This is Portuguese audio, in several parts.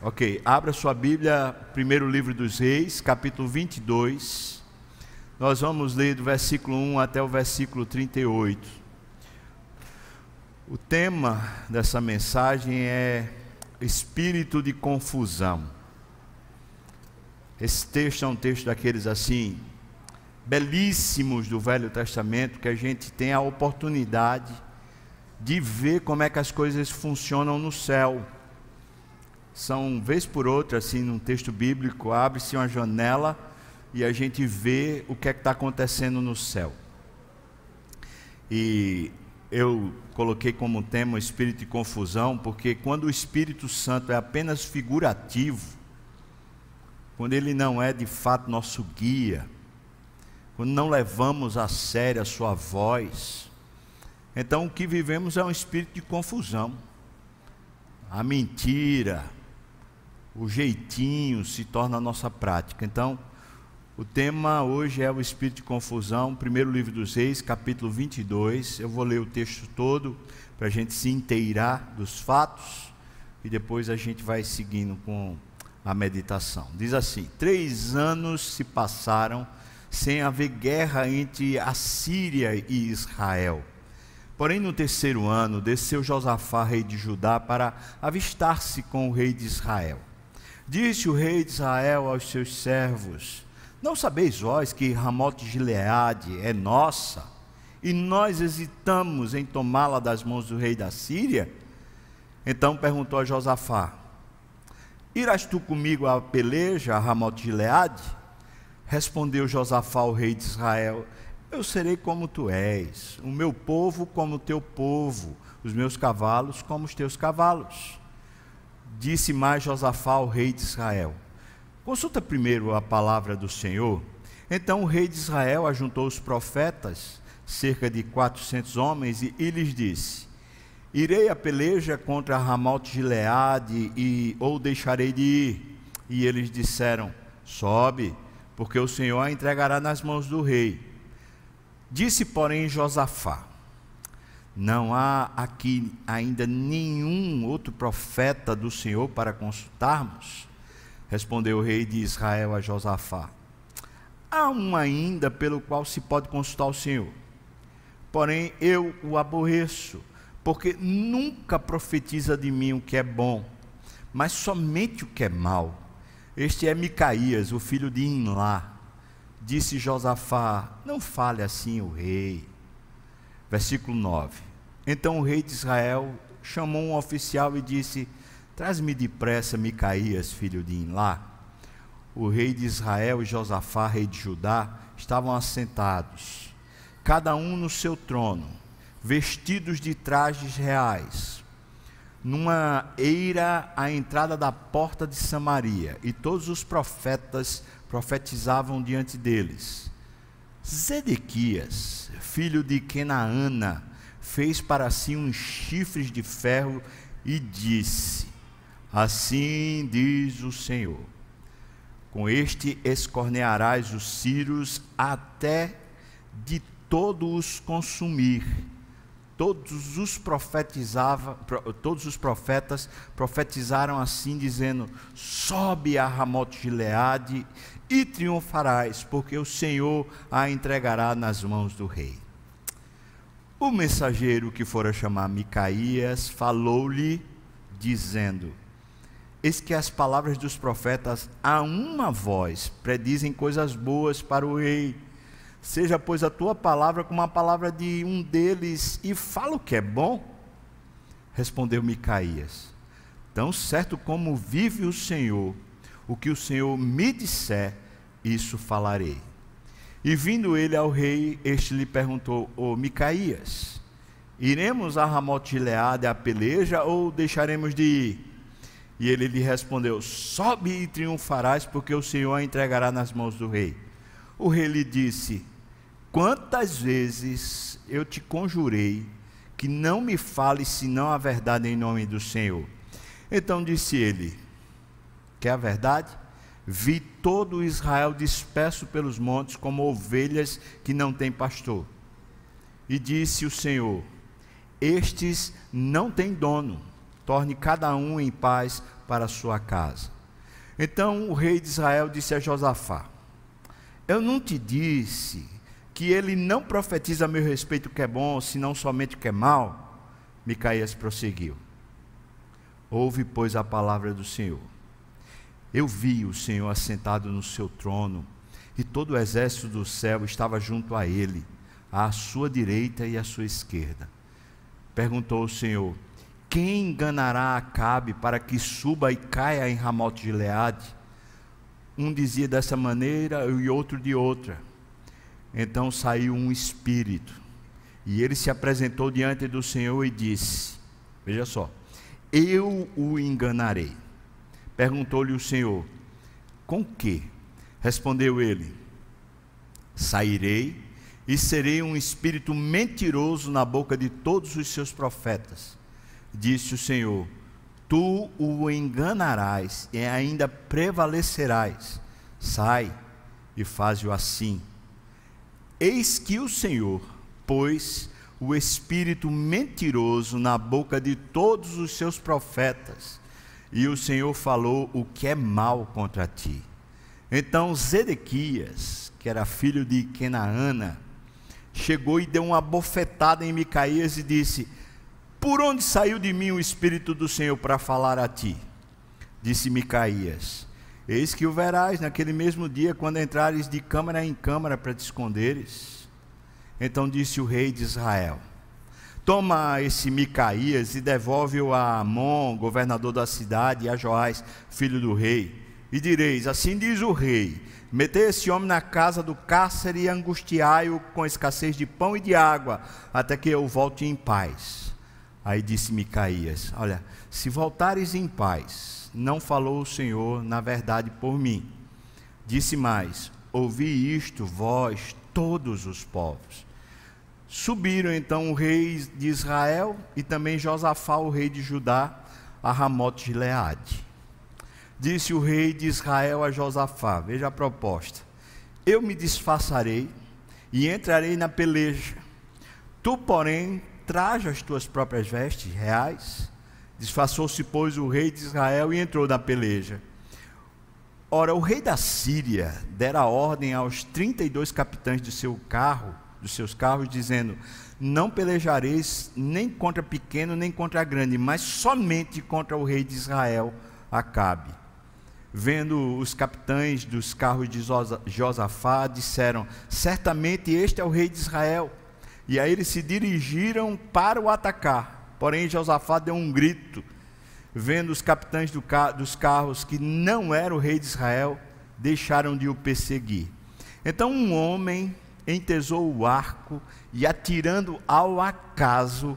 Ok, abra sua Bíblia, primeiro livro dos Reis, capítulo 22. Nós vamos ler do versículo 1 até o versículo 38. O tema dessa mensagem é espírito de confusão. Esse texto é um texto daqueles assim, belíssimos do Velho Testamento, que a gente tem a oportunidade de ver como é que as coisas funcionam no céu são, vez por outra, assim, num texto bíblico, abre-se uma janela e a gente vê o que é que está acontecendo no céu. E eu coloquei como tema o espírito de confusão, porque quando o Espírito Santo é apenas figurativo, quando ele não é de fato nosso guia, quando não levamos a sério a sua voz, então o que vivemos é um espírito de confusão. A mentira, o jeitinho se torna a nossa prática. Então, o tema hoje é o espírito de confusão, primeiro livro dos reis, capítulo 22. Eu vou ler o texto todo para a gente se inteirar dos fatos e depois a gente vai seguindo com a meditação. Diz assim: Três anos se passaram sem haver guerra entre a Síria e Israel. Porém, no terceiro ano, desceu Josafá, rei de Judá, para avistar-se com o rei de Israel. Disse o rei de Israel aos seus servos: Não sabeis vós que Ramote de Gileade é nossa, e nós hesitamos em tomá-la das mãos do rei da Síria? Então perguntou a Josafá: Irás tu comigo à peleja a Ramote de Gileade? Respondeu Josafá ao rei de Israel: Eu serei como tu és, o meu povo como o teu povo, os meus cavalos como os teus cavalos. Disse mais Josafá ao rei de Israel: Consulta primeiro a palavra do Senhor. Então o rei de Israel ajuntou os profetas, cerca de quatrocentos homens, e, e lhes disse: Irei a peleja contra Ramote Gileade e ou deixarei de ir. E eles disseram: Sobe, porque o Senhor a entregará nas mãos do rei. Disse, porém, Josafá: não há aqui ainda nenhum outro profeta do Senhor para consultarmos? Respondeu o rei de Israel a Josafá: Há um ainda pelo qual se pode consultar o Senhor. Porém, eu o aborreço, porque nunca profetiza de mim o que é bom, mas somente o que é mal. Este é Micaías, o filho de Inlá. Disse Josafá: Não fale assim o rei. Versículo 9. Então o rei de Israel chamou um oficial e disse: Traz-me depressa Micaías, filho de Inlá. O rei de Israel e Josafá, rei de Judá, estavam assentados, cada um no seu trono, vestidos de trajes reais, numa eira à entrada da porta de Samaria, e todos os profetas profetizavam diante deles. Zedequias, filho de Kenaana, fez para si uns chifres de ferro e disse: Assim diz o Senhor: Com este escornearás os círios até de todos os consumir. Todos os profetizavam, todos os profetas profetizaram assim dizendo: Sobe a Ramote Gileade e triunfarás, porque o Senhor a entregará nas mãos do rei. O mensageiro que fora chamar Micaías falou-lhe, dizendo: Eis que as palavras dos profetas a uma voz predizem coisas boas para o rei. Seja, pois, a tua palavra como a palavra de um deles, e fala o que é bom. Respondeu Micaías: Tão certo como vive o Senhor, o que o Senhor me disser, isso falarei. E vindo ele ao rei, este lhe perguntou: Ô Micaías, iremos a Ramote Gileade a peleja ou deixaremos de ir? E ele lhe respondeu: Sobe e triunfarás, porque o Senhor a entregará nas mãos do rei. O rei lhe disse: Quantas vezes eu te conjurei que não me fales senão a verdade em nome do Senhor? Então disse ele: Quer a verdade? Vi todo Israel disperso pelos montes como ovelhas que não têm pastor. E disse o Senhor: Estes não têm dono, torne cada um em paz para a sua casa. Então o rei de Israel disse a Josafá: Eu não te disse que ele não profetiza a meu respeito o que é bom, senão somente o que é mal? Micaías prosseguiu: Ouve, pois, a palavra do Senhor. Eu vi o Senhor assentado no seu trono, e todo o exército do céu estava junto a ele, à sua direita e à sua esquerda. Perguntou o Senhor: Quem enganará Acabe para que suba e caia em Ramote de Leade? Um dizia dessa maneira e outro de outra. Então saiu um espírito, e ele se apresentou diante do Senhor e disse: Veja só, eu o enganarei. Perguntou-lhe o Senhor: Com que? Respondeu ele: Sairei e serei um espírito mentiroso na boca de todos os seus profetas. Disse o Senhor: Tu o enganarás e ainda prevalecerás. Sai e faze-o assim. Eis que o Senhor pôs o espírito mentiroso na boca de todos os seus profetas e o Senhor falou o que é mal contra ti. Então Zedequias, que era filho de Kenaana, chegou e deu uma bofetada em Micaías e disse: Por onde saiu de mim o Espírito do Senhor para falar a ti? Disse Micaías: Eis que o verás naquele mesmo dia, quando entrares de câmara em câmara para te esconderes. Então disse o rei de Israel: Toma esse Micaías e devolve-o a Amon, governador da cidade, e a Joás, filho do rei. E direis: Assim diz o rei: Metei esse homem na casa do cárcere e angustiai-o com escassez de pão e de água, até que eu volte em paz. Aí disse Micaías: Olha, se voltares em paz, não falou o Senhor na verdade por mim. Disse mais: Ouvi isto, vós, todos os povos. Subiram então o rei de Israel e também Josafá, o rei de Judá, a Ramote de Leade. Disse o rei de Israel a Josafá: Veja a proposta. Eu me disfarçarei e entrarei na peleja. Tu, porém, traja as tuas próprias vestes reais. Disfarçou-se, pois, o rei de Israel e entrou na peleja. Ora, o rei da Síria dera ordem aos 32 capitães de seu carro dos seus carros, dizendo: Não pelejareis nem contra pequeno, nem contra grande, mas somente contra o rei de Israel, Acabe. Vendo os capitães dos carros de Josafá, disseram: Certamente este é o rei de Israel. E aí eles se dirigiram para o atacar. Porém, Josafá deu um grito, vendo os capitães do dos carros que não era o rei de Israel, deixaram de o perseguir. Então, um homem entesou o arco e, atirando ao acaso,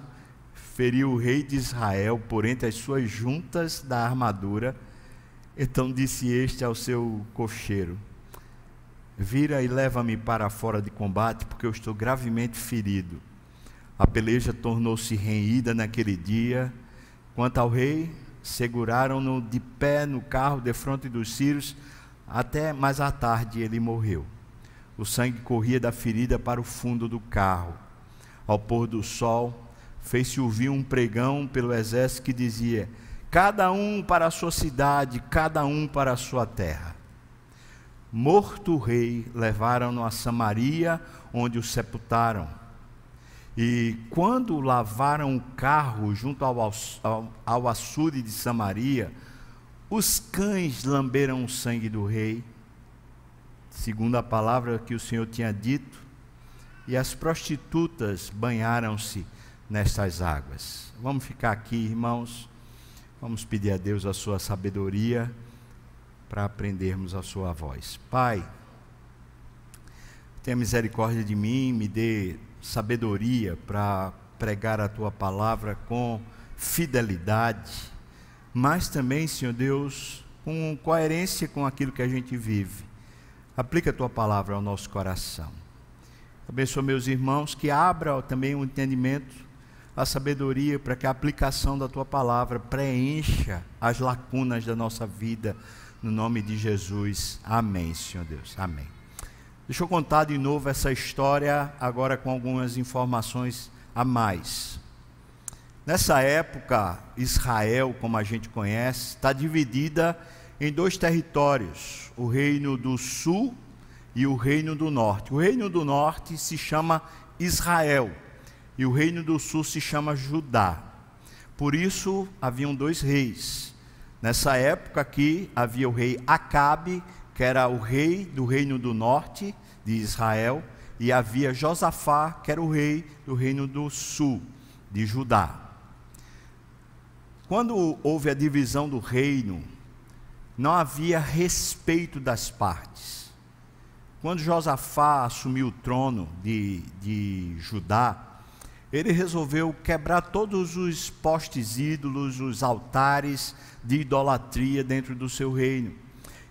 feriu o rei de Israel por entre as suas juntas da armadura. Então disse este ao seu cocheiro: Vira e leva-me para fora de combate, porque eu estou gravemente ferido. A peleja tornou-se renhida naquele dia. Quanto ao rei, seguraram-no de pé no carro de frente dos sírios, até mais à tarde ele morreu. O sangue corria da ferida para o fundo do carro. Ao pôr do sol, fez-se ouvir um pregão pelo exército que dizia: Cada um para a sua cidade, cada um para a sua terra. Morto o rei, levaram-no a Samaria, onde o sepultaram. E quando lavaram o carro junto ao, ao, ao açude de Samaria, os cães lamberam o sangue do rei segundo a palavra que o Senhor tinha dito, e as prostitutas banharam-se nestas águas. Vamos ficar aqui, irmãos. Vamos pedir a Deus a sua sabedoria para aprendermos a sua voz. Pai, tenha misericórdia de mim, me dê sabedoria para pregar a tua palavra com fidelidade, mas também, Senhor Deus, com coerência com aquilo que a gente vive. Aplica a tua palavra ao nosso coração. Abençoa meus irmãos, que abra também o entendimento, a sabedoria, para que a aplicação da tua palavra preencha as lacunas da nossa vida, no nome de Jesus. Amém, Senhor Deus. Amém. Deixa eu contar de novo essa história, agora com algumas informações a mais. Nessa época, Israel, como a gente conhece, está dividida em dois territórios: o reino do sul e o reino do norte. O reino do norte se chama Israel e o reino do sul se chama Judá. Por isso haviam dois reis. Nessa época aqui havia o rei Acabe, que era o rei do reino do norte de Israel, e havia Josafá, que era o rei do reino do sul de Judá. Quando houve a divisão do reino, não havia respeito das partes. Quando Josafá assumiu o trono de, de Judá, ele resolveu quebrar todos os postes ídolos, os altares de idolatria dentro do seu reino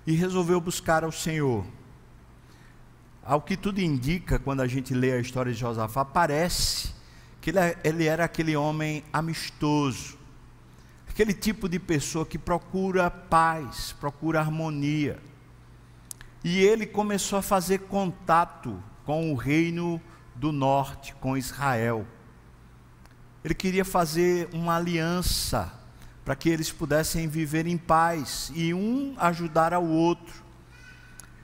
e resolveu buscar ao Senhor. Ao que tudo indica, quando a gente lê a história de Josafá, parece que ele, é, era aquele homem amistoso, aquele tipo de pessoa que procura paz, procura harmonia. E ele começou a fazer contato com o reino do norte, com Israel. Ele queria fazer uma aliança para que eles pudessem viver em paz e um ajudar ao outro.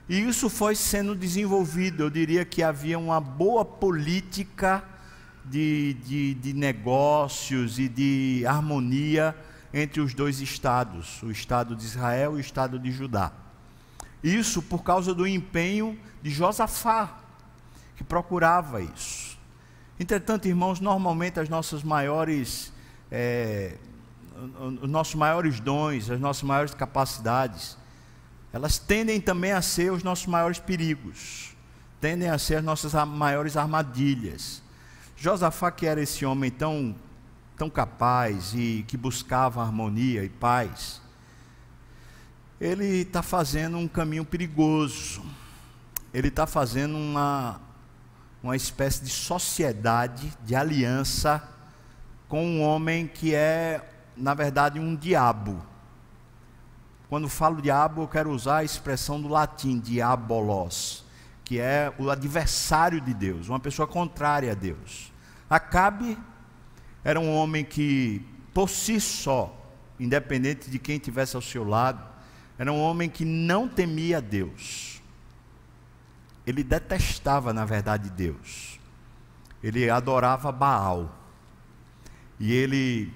E isso foi sendo desenvolvido. Eu diria que havia uma boa política de, de, de negócios e de harmonia entre os dois estados, o estado de Israel e o estado de Judá. Isso por causa do empenho de Josafá, que procurava isso. Entretanto, irmãos, normalmente as nossas maiores, é, os nossos maiores dons, as nossas maiores capacidades, elas tendem também a ser os nossos maiores perigos, tendem a ser as nossas maiores armadilhas. Josafá, que era esse homem tão, tão capaz e que buscava harmonia e paz, ele está fazendo um caminho perigoso. Ele está fazendo uma, uma espécie de sociedade, de aliança com um homem que é, na verdade, um diabo. Quando falo diabo, eu quero usar a expressão do latim, diabolos que é o adversário de Deus, uma pessoa contrária a Deus. Acabe era um homem que, por si só, independente de quem tivesse ao seu lado, era um homem que não temia Deus. Ele detestava, na verdade, Deus. Ele adorava Baal. E ele,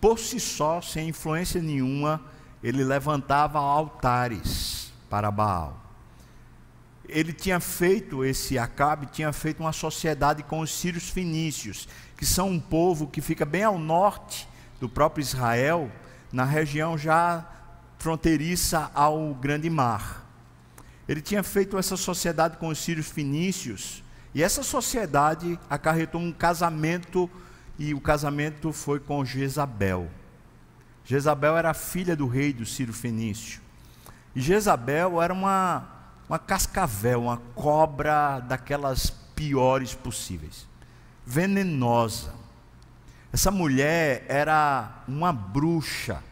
por si só, sem influência nenhuma, ele levantava altares para Baal ele tinha feito, esse Acabe tinha feito uma sociedade com os sírios fenícios, que são um povo que fica bem ao norte do próprio Israel, na região já fronteiriça ao Grande Mar. Ele tinha feito essa sociedade com os sírios fenícios, e essa sociedade acarretou um casamento, e o casamento foi com Jezabel. Jezabel era filha do rei do Sírio Fenício. E Jezabel era uma uma cascavel, uma cobra daquelas piores possíveis, venenosa. Essa mulher era uma bruxa,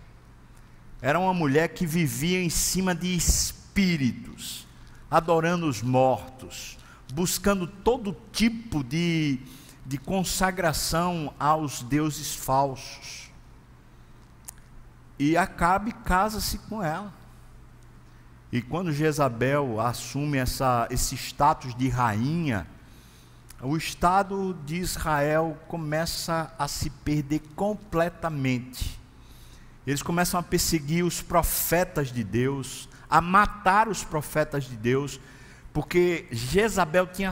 era uma mulher que vivia em cima de espíritos, adorando os mortos, buscando todo tipo de, de consagração aos deuses falsos. E Acabe casa-se com ela. E quando Jezabel assume essa, esse status de rainha, o Estado de Israel começa a se perder completamente. Eles começam a perseguir os profetas de Deus, a matar os profetas de Deus, porque Jezabel tinha,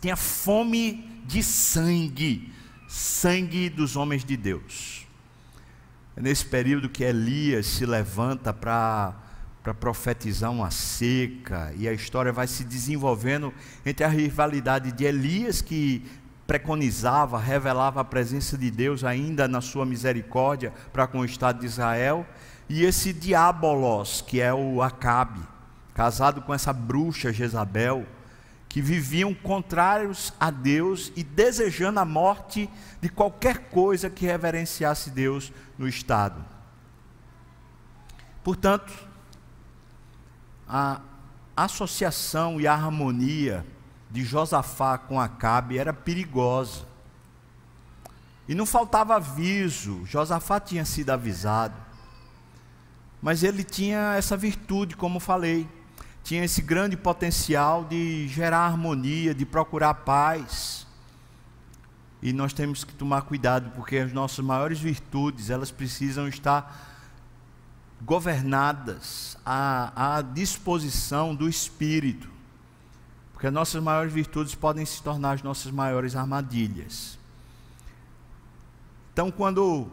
tinha fome de sangue, sangue dos homens de Deus. É nesse período que Elias se levanta para para profetizar uma seca, e a história vai se desenvolvendo entre a rivalidade de Elias, que preconizava, revelava a presença de Deus ainda na sua misericórdia para com o Estado de Israel, e esse Diabolos, que é o Acabe, casado com essa bruxa Jezabel, que viviam contrários a Deus e desejando a morte de qualquer coisa que reverenciasse Deus no Estado. Portanto, a associação e a harmonia de Josafá com Acabe era perigosa. E não faltava aviso, Josafá tinha sido avisado. Mas ele tinha essa virtude, como falei, tinha esse grande potencial de gerar harmonia, de procurar paz. E nós temos que tomar cuidado, porque as nossas maiores virtudes, elas precisam estar governadas à, à disposição do Espírito. Porque as nossas maiores virtudes podem se tornar as nossas maiores armadilhas. Então, quando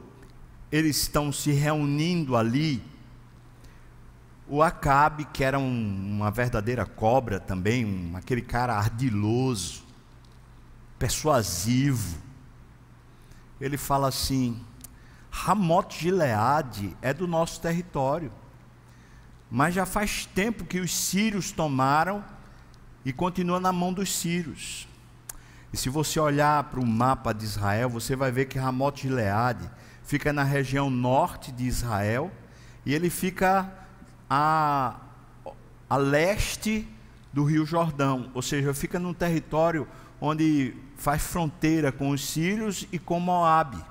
eles estão se reunindo ali, o Acabe, que era um, uma verdadeira cobra também, um, aquele cara ardiloso, persuasivo, ele fala assim: Ramote Gileade é do nosso território. Mas já faz tempo que os sírios tomaram e continua na mão dos sírios. E se você olhar para o mapa de Israel, você vai ver que Ramote Gileade fica na região norte de Israel e ele fica a, a leste do Rio Jordão, ou seja, fica num território onde faz fronteira com os sírios e com Moabe.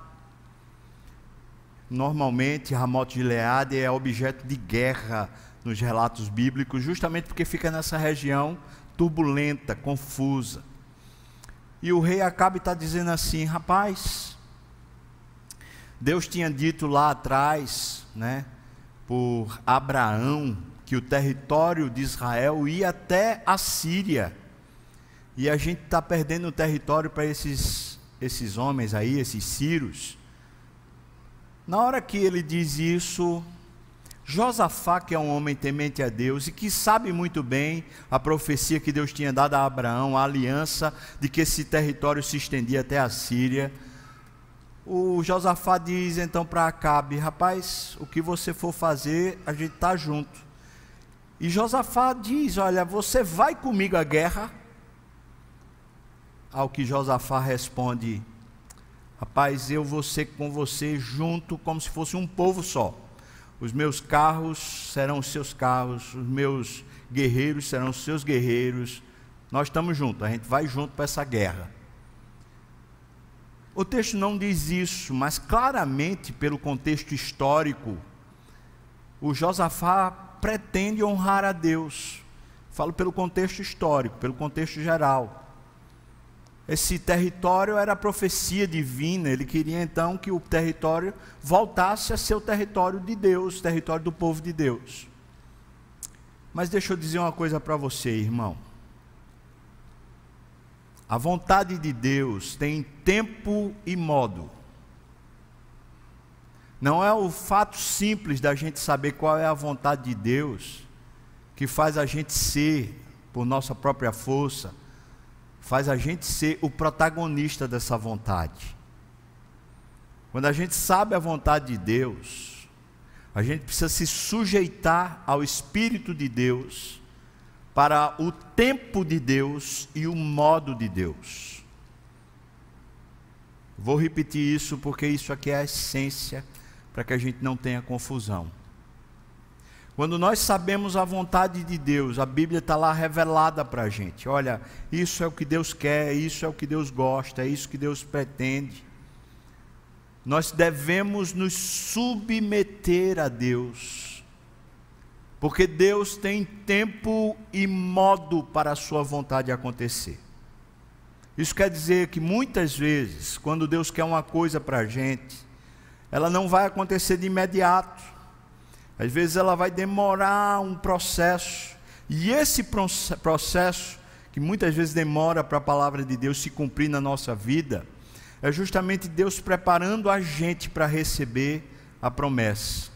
Normalmente, Ramote Gileade é objeto de guerra nos relatos bíblicos, justamente porque fica nessa região turbulenta, confusa. E o rei Acabe está dizendo assim: rapaz, Deus tinha dito lá atrás, né, por Abraão, que o território de Israel ia até a Síria. E a gente está perdendo o território para esses, esses homens aí, esses sírios. Na hora que ele diz isso, Josafá, que é um homem temente a Deus e que sabe muito bem a profecia que Deus tinha dado a Abraão, a aliança de que esse território se estendia até a Síria, o Josafá diz então para Acabe: Rapaz, o que você for fazer, a gente está junto. E Josafá diz: Olha, você vai comigo à guerra? Ao que Josafá responde: Rapaz, eu vou ser com você junto como se fosse um povo só. Os meus carros serão os seus carros, os meus guerreiros serão os seus guerreiros. Nós estamos juntos, a gente vai junto para essa guerra. O texto não diz isso, mas claramente, pelo contexto histórico, o Josafá pretende honrar a Deus. Falo pelo contexto histórico, pelo contexto geral esse território era profecia divina, ele queria então que o território voltasse a ser o território de Deus, território do povo de Deus. Mas deixa eu dizer uma coisa para você, irmão. A vontade de Deus tem tempo e modo. Não é o fato simples da gente saber qual é a vontade de Deus que faz a gente ser, por nossa própria força, faz a gente ser o protagonista dessa vontade. Quando a gente sabe a vontade de Deus, a gente precisa se sujeitar ao Espírito de Deus para o tempo de Deus e o modo de Deus. Vou repetir isso porque isso aqui é a essência para que a gente não tenha confusão. Quando nós sabemos a vontade de Deus, a Bíblia está lá revelada para a gente. Olha, isso é o que Deus quer, isso é o que Deus gosta, é isso que Deus pretende. Nós devemos nos submeter a Deus, porque Deus tem tempo e modo para a sua vontade acontecer. Isso quer dizer que muitas vezes, quando Deus quer uma coisa para a gente, ela não vai acontecer de imediato às vezes ela vai demorar um processo, e esse processo, que muitas vezes demora para a palavra de Deus se cumprir na nossa vida, é justamente Deus preparando a gente para receber a promessa.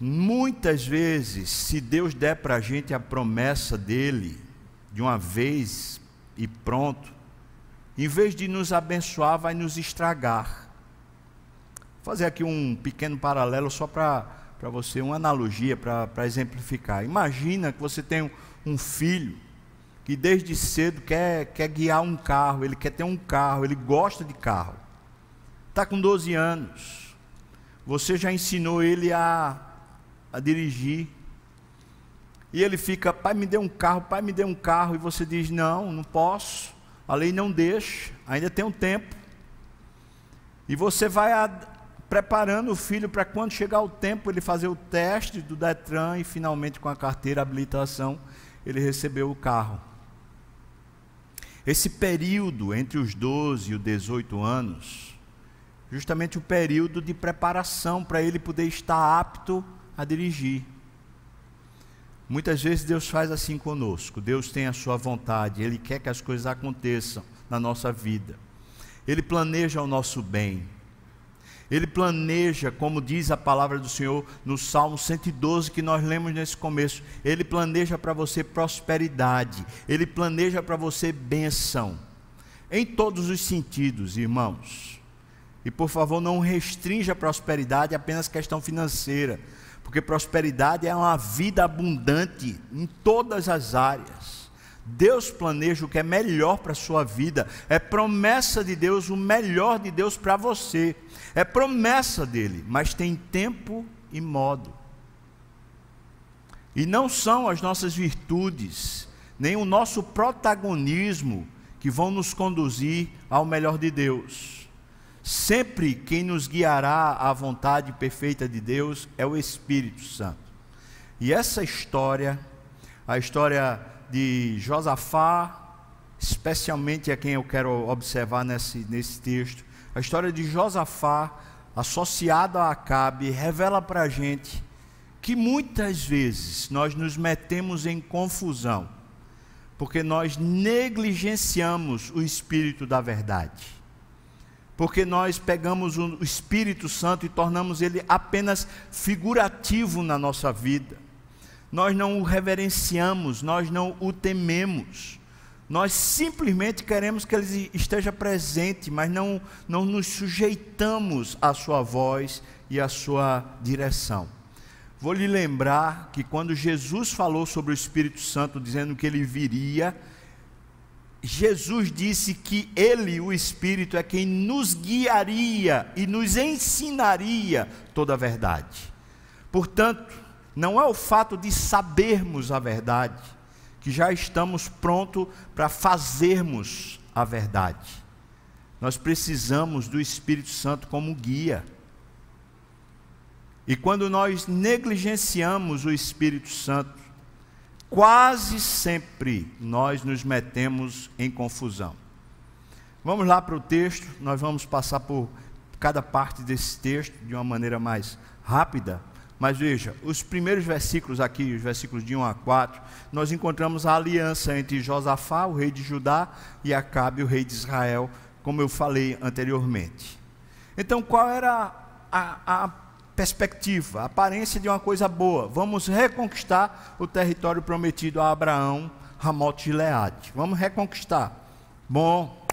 Muitas vezes, se Deus der para a gente a promessa dele, de uma vez e pronto, em vez de nos abençoar, vai nos estragar fazer aqui um pequeno paralelo só para você, uma analogia para exemplificar. Imagina que você tem um, um filho que desde cedo quer, quer guiar um carro, ele quer ter um carro, ele gosta de carro. Está com 12 anos. Você já ensinou ele a, a dirigir. E ele fica, pai, me dê um carro, pai, me dê um carro. E você diz, não, não posso. A lei não deixa, ainda tem um tempo. E você vai preparando o filho para quando chegar o tempo ele fazer o teste do Detran e finalmente com a carteira, habilitação, ele recebeu o carro. Esse período entre os 12 e os 18 anos, justamente o período de preparação para ele poder estar apto a dirigir. Muitas vezes Deus faz assim conosco. Deus tem a sua vontade, Ele quer que as coisas aconteçam na nossa vida. Ele planeja o nosso bem. Ele planeja, como diz a palavra do Senhor no Salmo 112 que nós lemos nesse começo, ele planeja para você prosperidade, ele planeja para você bênção, em todos os sentidos, irmãos. E por favor, não restrinja a prosperidade apenas questão financeira porque prosperidade é uma vida abundante em todas as áreas. Deus planeja o que é melhor para a sua vida, é promessa de Deus, o melhor de Deus para você, é promessa dele, mas tem tempo e modo. E não são as nossas virtudes, nem o nosso protagonismo que vão nos conduzir ao melhor de Deus Sempre quem nos guiará à vontade perfeita de Deus é o Espírito Santo. E essa história, a história de Josafá, especialmente é quem eu quero observar nesse, nesse texto, a história de Josafá, associada a Acabe, revela para a gente que muitas vezes nós nos metemos em confusão, porque nós negligenciamos o Espírito da verdade porque nós pegamos o Espírito Santo e tornamos ele apenas figurativo na nossa vida. Nós não o reverenciamos, nós não o tememos. Nós simplesmente queremos que ele esteja presente, mas não, não nos sujeitamos à sua voz e à sua direção. Vou lhe lembrar que quando Jesus falou sobre o Espírito Santo, dizendo que ele viria, Jesus disse que Ele, o Espírito, é quem nos guiaria e nos ensinaria toda a verdade. Portanto, não é o fato de sabermos a verdade, que já estamos prontos para fazermos a verdade. Nós precisamos do Espírito Santo como guia. E quando nós negligenciamos o Espírito Santo, quase sempre nós nos metemos em confusão. Vamos lá para o texto, nós vamos passar por cada parte desse texto de uma maneira mais rápida. Mas veja, os primeiros versículos aqui, os versículos de 1 a 4, nós encontramos a aliança entre Josafá, o rei de Judá, e Acabe, o rei de Israel, como eu falei anteriormente. Então, qual era a, a perspectiva, a aparência de uma coisa boa. Vamos reconquistar o território prometido a Abraão, Ramote de Leade. Vamos reconquistar. Bom,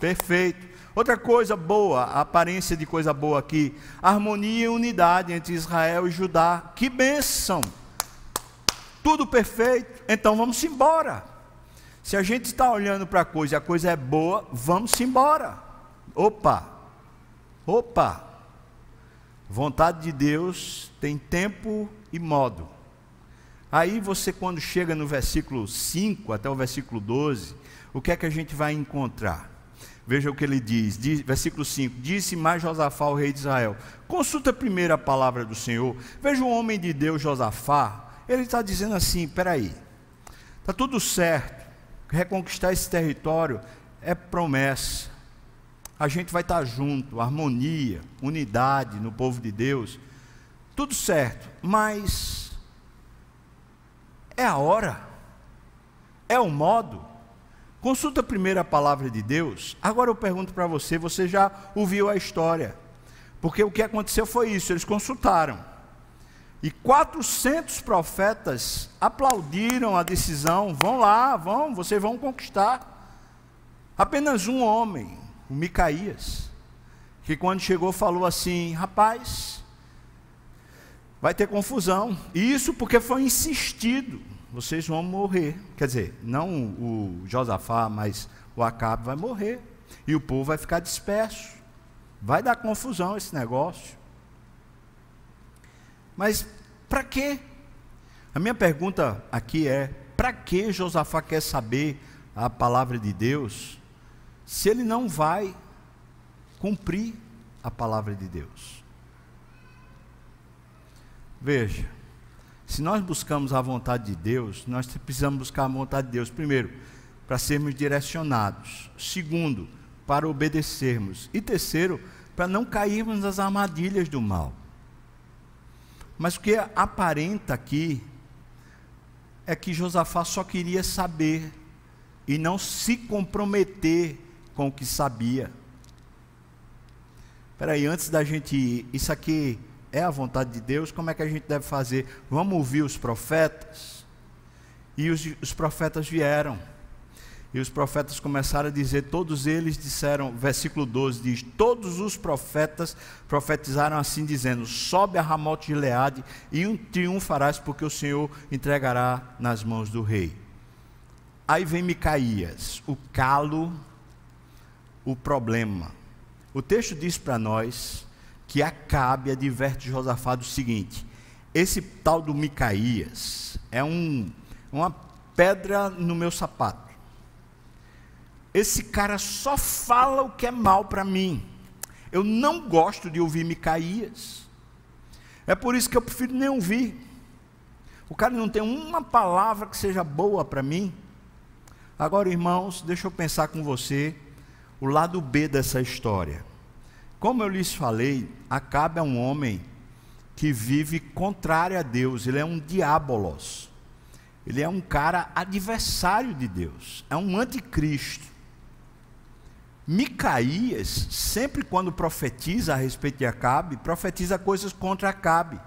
perfeito. Outra coisa boa, a aparência de coisa boa aqui, harmonia e unidade entre Israel e Judá. Que bênção! Tudo perfeito. Então vamos embora. Se a gente está olhando para a coisa e a coisa é boa, vamos embora. Opa! Opa! Vontade de Deus tem tempo e modo. Aí você, quando chega no versículo 5 até o versículo 12, o que é que a gente vai encontrar? Veja o que ele diz, diz versículo 5: Disse mais Josafá, o rei de Israel: Consulta primeiro a palavra do Senhor. Veja o homem de Deus, Josafá. Ele está dizendo assim: peraí, está tudo certo, reconquistar esse território é promessa a gente vai estar junto, harmonia, unidade no povo de Deus, tudo certo, mas é a hora, é o modo. Consulta primeiro a palavra de Deus. Agora eu pergunto para você: você já ouviu a história? Porque o que aconteceu foi isso: eles consultaram. E 400 profetas aplaudiram a decisão: vão lá, vão, vocês vão conquistar. Apenas um homem o Micaías, que quando chegou falou assim: rapaz, vai ter confusão. E isso porque foi insistido: vocês vão morrer. Quer dizer, não o Josafá, mas o Acabe vai morrer. E o povo vai ficar disperso. Vai dar confusão esse negócio. Mas para quê? A minha pergunta aqui é: para que Josafá quer saber a palavra de Deus? se ele não vai cumprir a palavra de Deus. Veja, se nós buscamos a vontade de Deus, nós precisamos buscar a vontade de Deus, primeiro, para sermos direcionados, segundo, para obedecermos, e terceiro, para não cairmos nas armadilhas do mal. Mas o que aparenta aqui é que Josafá só queria saber e não se comprometer com o que sabia. Espera aí, antes da gente ir, isso aqui é a vontade de Deus, como é que a gente deve fazer? Vamos ouvir os profetas? E os, os profetas vieram. E os profetas começaram a dizer, todos eles disseram, versículo 12 diz: Todos os profetas profetizaram assim, dizendo: Sobe a Ramote de Leade e um triunfarás, porque o Senhor entregará nas mãos do rei. Aí vem Micaías, o calo, o problema. O texto diz para nós que Acabe adverte Josafá do seguinte: esse tal do Micaías é um, uma pedra no meu sapato. Esse cara só fala o que é mal para mim. Eu não gosto de ouvir Micaías. É por isso que eu prefiro nem ouvir. O cara não tem uma palavra que seja boa para mim. Agora, irmãos, deixa eu pensar com você o lado B dessa história. Como eu lhes falei, Acabe é um homem que vive contrário a Deus, ele é um diabolos. Ele é um cara adversário de Deus, é um anticristo. Micaías, sempre quando profetiza a respeito de Acabe, profetiza coisas contra Acabe.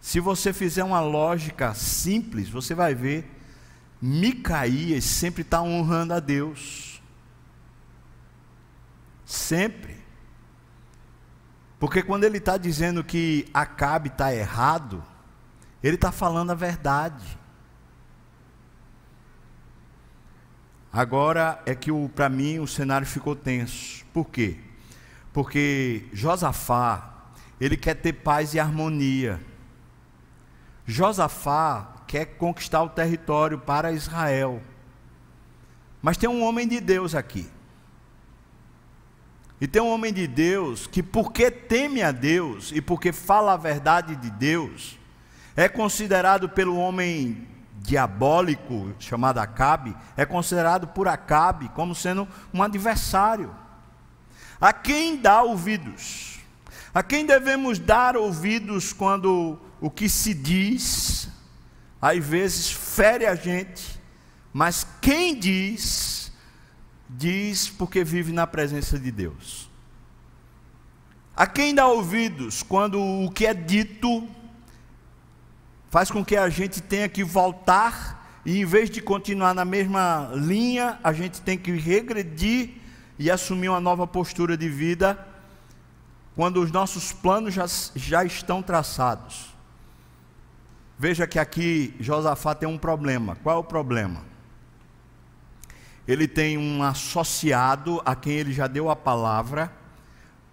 Se você fizer uma lógica simples, você vai ver, Micaías sempre está honrando a Deus. Sempre. Porque quando ele está dizendo que Acabe está errado, ele está falando a verdade. Agora é que para mim o cenário ficou tenso. Por quê? Porque Josafá, ele quer ter paz e harmonia. Josafá quer conquistar o território para Israel. Mas tem um homem de Deus aqui. E tem um homem de Deus que, porque teme a Deus e porque fala a verdade de Deus, é considerado pelo homem diabólico chamado Acabe é considerado por Acabe como sendo um adversário. A quem dá ouvidos? A quem devemos dar ouvidos quando o que se diz, às vezes fere a gente, mas quem diz, diz porque vive na presença de Deus. A quem dá ouvidos quando o que é dito faz com que a gente tenha que voltar e em vez de continuar na mesma linha, a gente tem que regredir e assumir uma nova postura de vida quando os nossos planos já, já estão traçados. Veja que aqui Josafá tem um problema. Qual é o problema? Ele tem um associado a quem ele já deu a palavra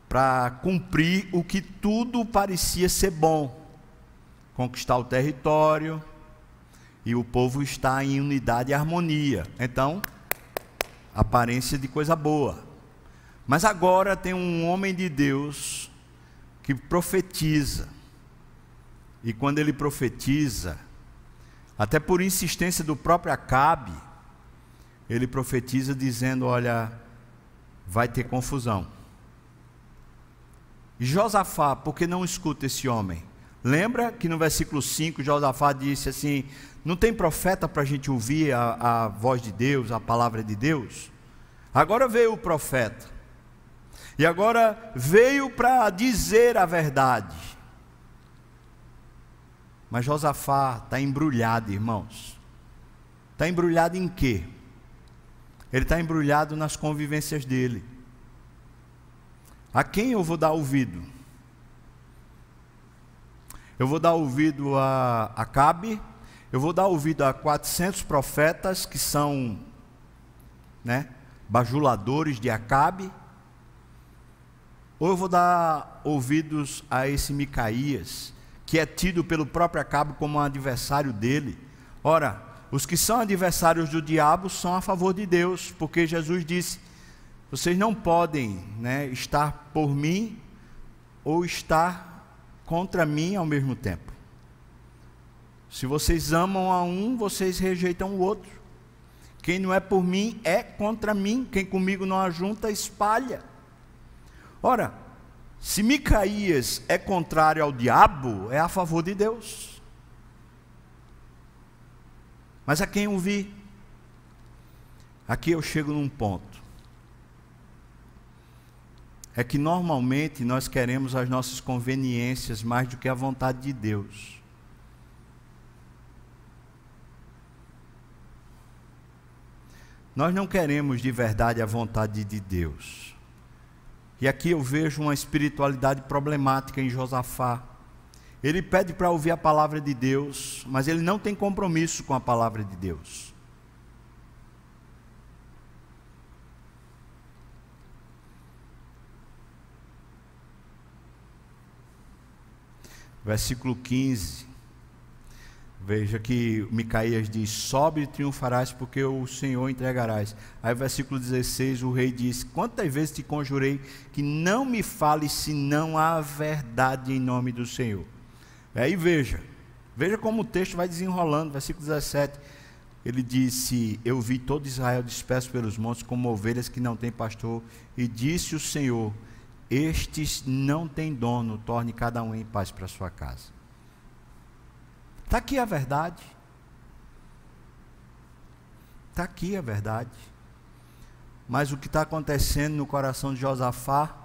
para cumprir o que tudo parecia ser bom conquistar o território, e o povo está em unidade e harmonia. Então, aparência de coisa boa. Mas agora tem um homem de Deus que profetiza. E quando ele profetiza, até por insistência do próprio Acabe, ele profetiza dizendo: Olha, vai ter confusão. E Josafá, por que não escuta esse homem? Lembra que no versículo 5 Josafá disse assim: Não tem profeta para a gente ouvir a, a voz de Deus, a palavra de Deus? Agora veio o profeta, e agora veio para dizer a verdade. Mas Josafá está embrulhado, irmãos. Está embrulhado em quê? Ele está embrulhado nas convivências dele. A quem eu vou dar ouvido? Eu vou dar ouvido a Acabe, eu vou dar ouvido a 400 profetas que são, né, bajuladores de Acabe, ou eu vou dar ouvidos a esse Micaías, que é tido pelo próprio Acabe como um adversário dele. Ora, os que são adversários do diabo são a favor de Deus, porque Jesus disse: vocês não podem né, estar por mim ou estar contra mim ao mesmo tempo. Se vocês amam a um, vocês rejeitam o outro. Quem não é por mim é contra mim. Quem comigo não ajunta, espalha. Ora, se Micaías é contrário ao diabo, é a favor de Deus. Mas a quem ouvir? Aqui eu chego num ponto. É que normalmente nós queremos as nossas conveniências mais do que a vontade de Deus. Nós não queremos de verdade a vontade de Deus. E aqui eu vejo uma espiritualidade problemática em Josafá. Ele pede para ouvir a palavra de Deus, mas ele não tem compromisso com a palavra de Deus. Versículo 15. Veja que Micaías diz: Sobe e triunfarás, porque o Senhor entregarás. Aí, versículo 16, o rei diz: Quantas vezes te conjurei que não me fales senão a verdade em nome do Senhor? Aí veja, veja como o texto vai desenrolando. Versículo 17, ele disse: Eu vi todo Israel disperso pelos montes, como ovelhas que não têm pastor, e disse o Senhor: Estes não têm dono, torne cada um em paz para sua casa. Está aqui a verdade. Está aqui a verdade. Mas o que está acontecendo no coração de Josafá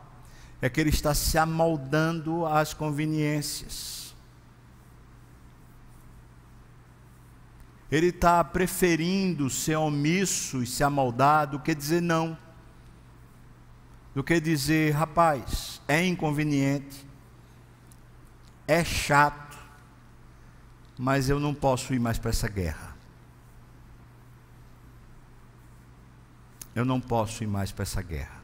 é que ele está se amoldando às conveniências. Ele está preferindo ser omisso e se amoldar do que dizer não. Do que dizer, rapaz, é inconveniente, é chato mas eu não posso ir mais para essa guerra. Eu não posso ir mais para essa guerra.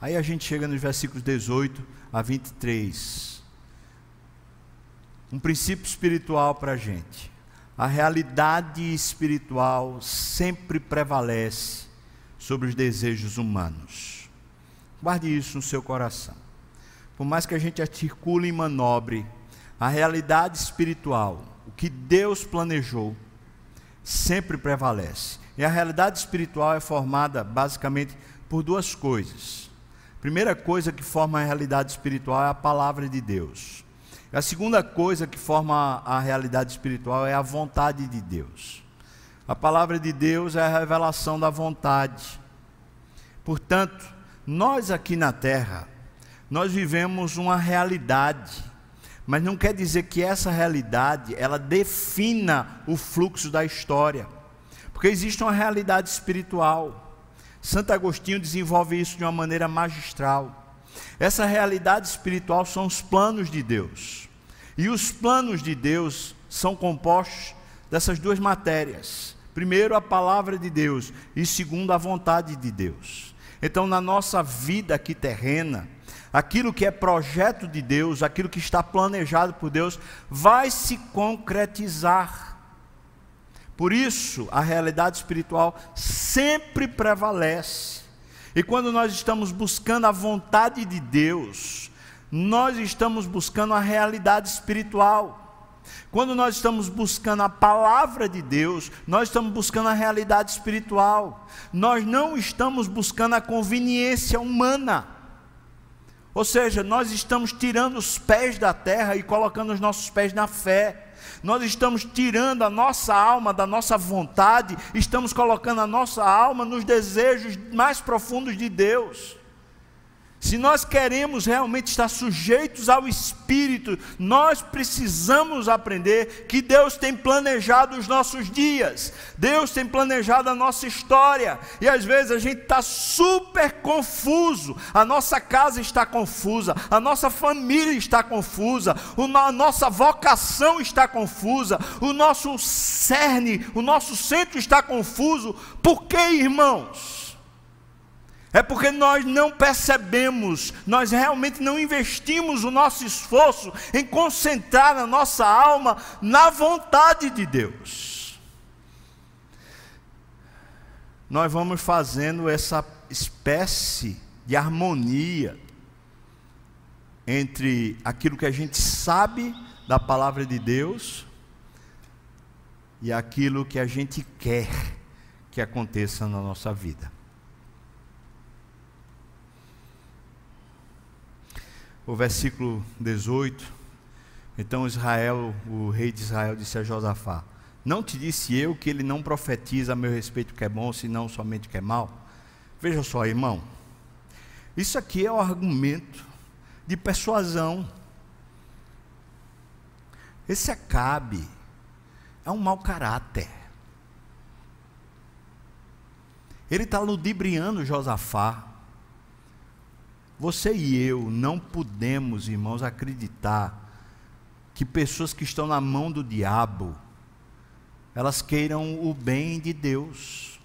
Aí a gente chega nos versículos 18 a 23. Um princípio espiritual para a gente. A realidade espiritual sempre prevalece sobre os desejos humanos. Guarde isso no seu coração. Por mais que a gente articule e manobre a realidade espiritual, o que Deus planejou, sempre prevalece. E a realidade espiritual é formada basicamente por duas coisas. Primeira coisa que forma a realidade espiritual é a palavra de Deus. A segunda coisa que forma a realidade espiritual é a vontade de Deus. A palavra de Deus é a revelação da vontade. Portanto, nós aqui na terra, nós vivemos uma realidade mas não quer dizer que essa realidade ela defina o fluxo da história, porque existe uma realidade espiritual. Santo Agostinho desenvolve isso de uma maneira magistral. Essa realidade espiritual são os planos de Deus. E os planos de Deus são compostos dessas duas matérias. Primeiro, a palavra de Deus, e segundo, a vontade de Deus. Então, na nossa vida aqui terrena, aquilo que é projeto de Deus, aquilo que está planejado por Deus, vai se concretizar. Por isso, a realidade espiritual sempre prevalece. E quando nós estamos buscando a vontade de Deus, nós estamos buscando a realidade espiritual. Quando nós estamos buscando a palavra de Deus, nós estamos buscando a realidade espiritual. Nós não estamos buscando a conveniência humana. Ou seja, nós estamos tirando os pés da terra e colocando os nossos pés na fé. Nós estamos tirando a nossa alma da nossa vontade, estamos colocando a nossa alma nos desejos mais profundos de Deus. Se nós queremos realmente estar sujeitos ao Espírito, nós precisamos aprender que Deus tem planejado os nossos dias, Deus tem planejado a nossa história, e às vezes a gente está super confuso, a nossa casa está confusa, a nossa família está confusa, a nossa vocação está confusa, o nosso cerne, o nosso centro está confuso, por que, irmãos? É porque nós não percebemos, nós realmente não investimos o nosso esforço em concentrar a nossa alma na vontade de Deus. nós vamos fazendo essa espécie de harmonia entre aquilo que a gente sabe da palavra de Deus e aquilo que a gente quer que aconteça na nossa vida. O versículo 18. Então Israel, o rei de Israel, disse a Josafá: Não te disse eu que ele não profetiza a meu respeito que é bom, senão somente que é mal? Veja só, irmão. Isso aqui é o argumento de persuasão. Esse Acabe é um mau caráter. Ele está ludibriando Josafá. Você e eu não podemos, irmãos, acreditar que pessoas que estão na mão do diabo, elas queiram o bem de Deus.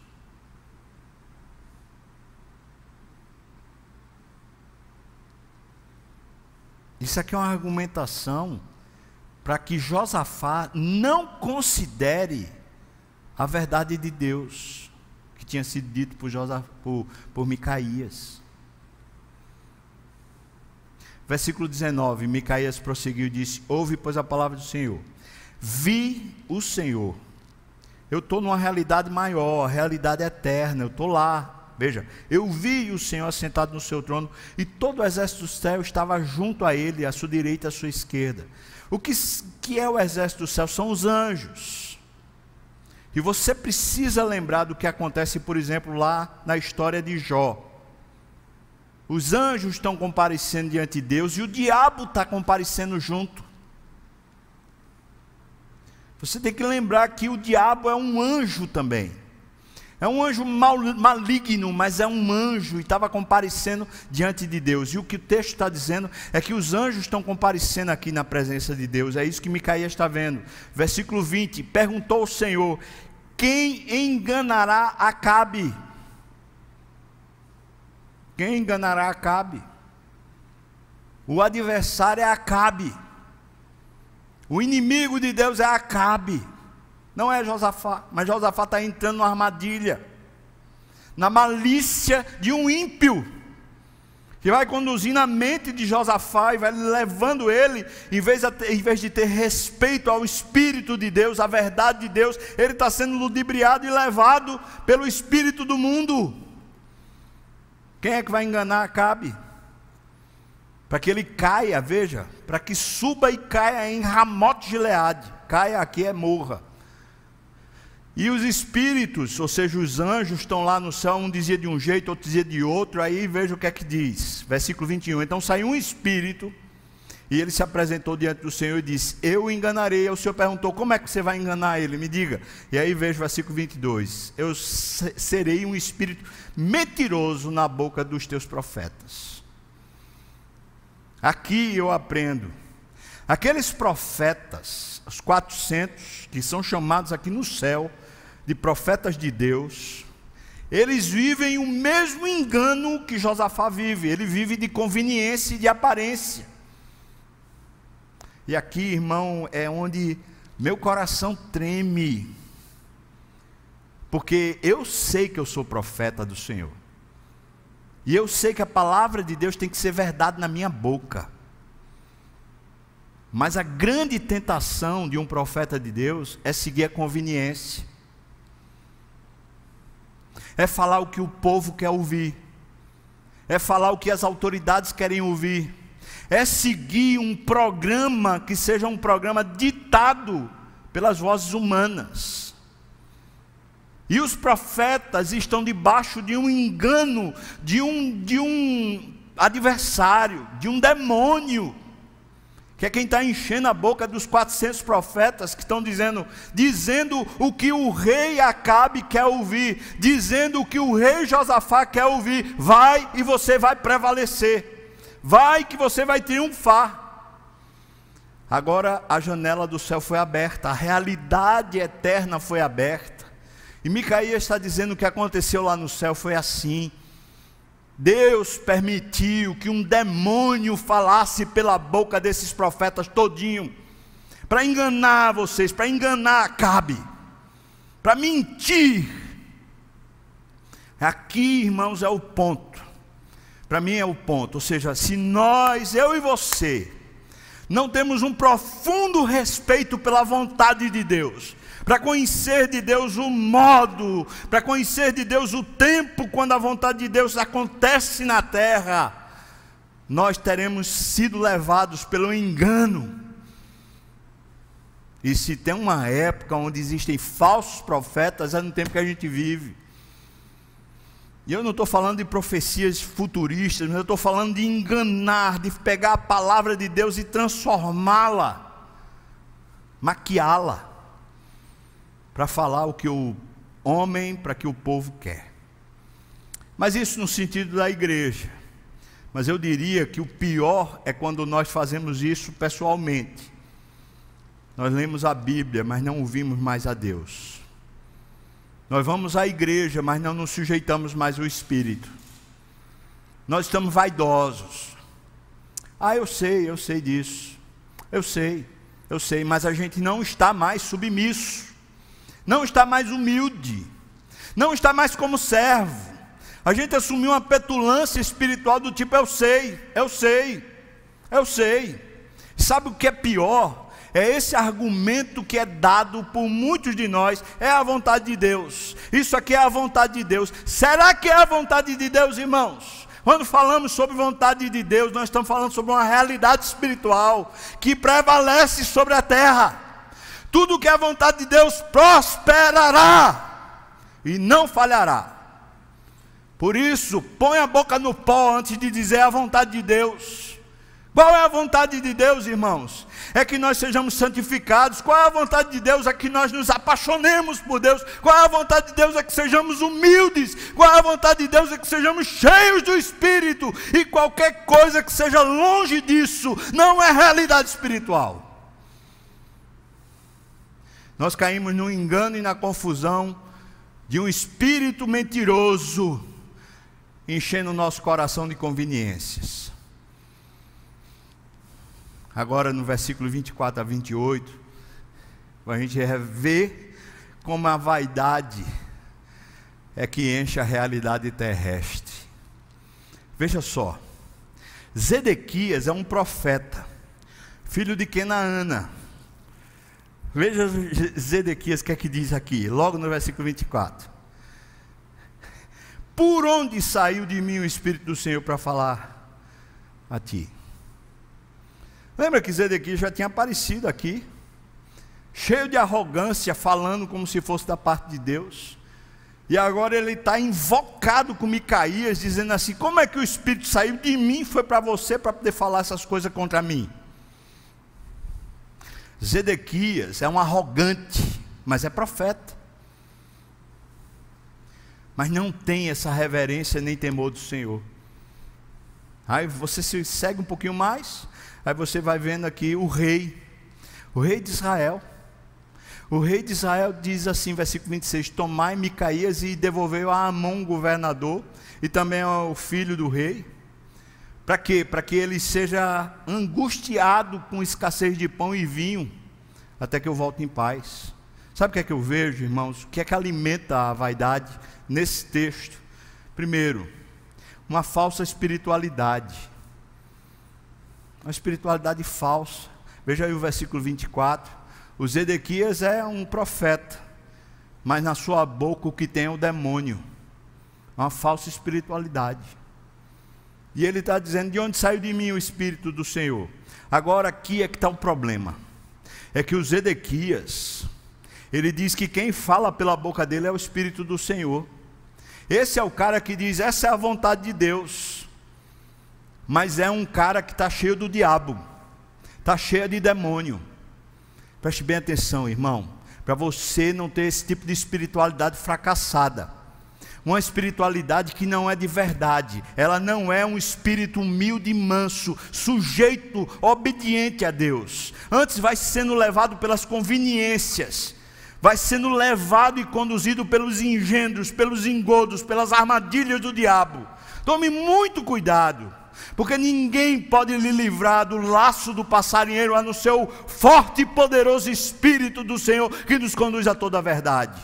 Isso aqui é uma argumentação para que Josafá não considere a verdade de Deus que tinha sido dito por, Josafá, por, por Micaías. Versículo 19, Micaías prosseguiu e disse: Ouve, pois, a palavra do Senhor. Vi o Senhor. Eu estou numa realidade maior, realidade eterna, eu estou lá. Veja, eu vi o Senhor assentado no seu trono e todo o exército do céu estava junto a ele, à sua direita e à sua esquerda. O que, que é o exército do céu? São os anjos. E você precisa lembrar do que acontece, por exemplo, lá na história de Jó. Os anjos estão comparecendo diante de Deus e o diabo está comparecendo junto. Você tem que lembrar que o diabo é um anjo também. É um anjo mal, maligno, mas é um anjo e estava comparecendo diante de Deus. E o que o texto está dizendo é que os anjos estão comparecendo aqui na presença de Deus. É isso que Micaías está vendo. Versículo 20: Perguntou o Senhor: Quem enganará Acabe? Quem enganará Acabe? O adversário é Acabe. O inimigo de Deus é Acabe. Não é Josafá, mas Josafá está entrando numa armadilha, na malícia de um ímpio, que vai conduzindo a mente de Josafá e vai levando ele, em vez, em vez de ter respeito ao Espírito de Deus, à verdade de Deus, ele está sendo ludibriado e levado pelo Espírito do mundo. Quem é que vai enganar Acabe? Para que ele caia, veja, para que suba e caia em Ramote Gileade. Caia aqui é morra. E os espíritos, ou seja, os anjos, estão lá no céu, um dizia de um jeito, outro dizia de outro, aí veja o que é que diz, versículo 21. Então saiu um espírito, e ele se apresentou diante do Senhor e disse: Eu enganarei. o Senhor perguntou: Como é que você vai enganar ele? Me diga. E aí veja o versículo 22. Eu serei um espírito mentiroso na boca dos teus profetas. Aqui eu aprendo. Aqueles profetas, os 400, que são chamados aqui no céu, de profetas de Deus, eles vivem o mesmo engano que Josafá vive, ele vive de conveniência e de aparência. E aqui, irmão, é onde meu coração treme, porque eu sei que eu sou profeta do Senhor, e eu sei que a palavra de Deus tem que ser verdade na minha boca. Mas a grande tentação de um profeta de Deus é seguir a conveniência. É falar o que o povo quer ouvir, é falar o que as autoridades querem ouvir, é seguir um programa que seja um programa ditado pelas vozes humanas. E os profetas estão debaixo de um engano, de um, de um adversário, de um demônio que é quem está enchendo a boca dos 400 profetas que estão dizendo, dizendo o que o rei Acabe quer ouvir, dizendo o que o rei Josafá quer ouvir. Vai e você vai prevalecer. Vai que você vai triunfar. Agora a janela do céu foi aberta, a realidade eterna foi aberta. E Micaías está dizendo que aconteceu lá no céu foi assim. Deus permitiu que um demônio falasse pela boca desses profetas todinho, para enganar vocês, para enganar Acabe, para mentir. Aqui, irmãos, é o ponto. Para mim é o ponto. Ou seja, se nós, eu e você, não temos um profundo respeito pela vontade de Deus, para conhecer de Deus o modo, para conhecer de Deus o tempo quando a vontade de Deus acontece na terra, nós teremos sido levados pelo engano. E se tem uma época onde existem falsos profetas, é no tempo que a gente vive. E eu não estou falando de profecias futuristas, mas eu estou falando de enganar, de pegar a palavra de Deus e transformá-la, maquiá-la para falar o que o homem, para que o povo quer. Mas isso no sentido da igreja. Mas eu diria que o pior é quando nós fazemos isso pessoalmente. Nós lemos a Bíblia, mas não ouvimos mais a Deus. Nós vamos à igreja, mas não nos sujeitamos mais ao Espírito. Nós estamos vaidosos. Ah, eu sei, eu sei disso. Eu sei, eu sei, mas a gente não está mais submisso não está mais humilde, não está mais como servo. A gente assumiu uma petulância espiritual do tipo: eu sei, eu sei, eu sei. Sabe o que é pior? É esse argumento que é dado por muitos de nós, é a vontade de Deus. Isso aqui é a vontade de Deus. Será que é a vontade de Deus, irmãos? Quando falamos sobre vontade de Deus, nós estamos falando sobre uma realidade espiritual que prevalece sobre a terra. Tudo que é vontade de Deus prosperará e não falhará. Por isso, põe a boca no pó antes de dizer a vontade de Deus. Qual é a vontade de Deus, irmãos? É que nós sejamos santificados. Qual é a vontade de Deus? É que nós nos apaixonemos por Deus. Qual é a vontade de Deus? É que sejamos humildes. Qual é a vontade de Deus? É que sejamos cheios do Espírito. E qualquer coisa que seja longe disso não é realidade espiritual. Nós caímos no engano e na confusão de um espírito mentiroso enchendo o nosso coração de conveniências. Agora no versículo 24 a 28, a gente vê como a vaidade é que enche a realidade terrestre. Veja só, Zedequias é um profeta, filho de Kenaana Veja Zedequias o que é que diz aqui, logo no versículo 24. Por onde saiu de mim o Espírito do Senhor para falar a ti? Lembra que Zedequias já tinha aparecido aqui, cheio de arrogância, falando como se fosse da parte de Deus. E agora ele está invocado com Micaías, dizendo assim: Como é que o Espírito saiu de mim foi para você para poder falar essas coisas contra mim? Zedequias é um arrogante, mas é profeta. Mas não tem essa reverência nem temor do Senhor. Aí você se segue um pouquinho mais, aí você vai vendo aqui o rei, o rei de Israel. O rei de Israel diz assim, versículo 26: Tomai Micaías e devolveu a Amon, governador, e também ao filho do rei. Para quê? Para que ele seja angustiado com escassez de pão e vinho, até que eu volte em paz. Sabe o que é que eu vejo, irmãos? O que é que alimenta a vaidade nesse texto? Primeiro, uma falsa espiritualidade. Uma espiritualidade falsa. Veja aí o versículo 24. O Zedequias é um profeta, mas na sua boca o que tem é o demônio. Uma falsa espiritualidade. E ele está dizendo: de onde saiu de mim o Espírito do Senhor? Agora aqui é que está o problema. É que o Zedequias, ele diz que quem fala pela boca dele é o Espírito do Senhor. Esse é o cara que diz: essa é a vontade de Deus. Mas é um cara que está cheio do diabo, está cheio de demônio. Preste bem atenção, irmão, para você não ter esse tipo de espiritualidade fracassada uma espiritualidade que não é de verdade, ela não é um espírito humilde e manso, sujeito, obediente a Deus. Antes vai sendo levado pelas conveniências, vai sendo levado e conduzido pelos engendros, pelos engodos, pelas armadilhas do diabo. Tome muito cuidado, porque ninguém pode lhe livrar do laço do passarinheiro a no seu forte e poderoso Espírito do Senhor que nos conduz a toda a verdade.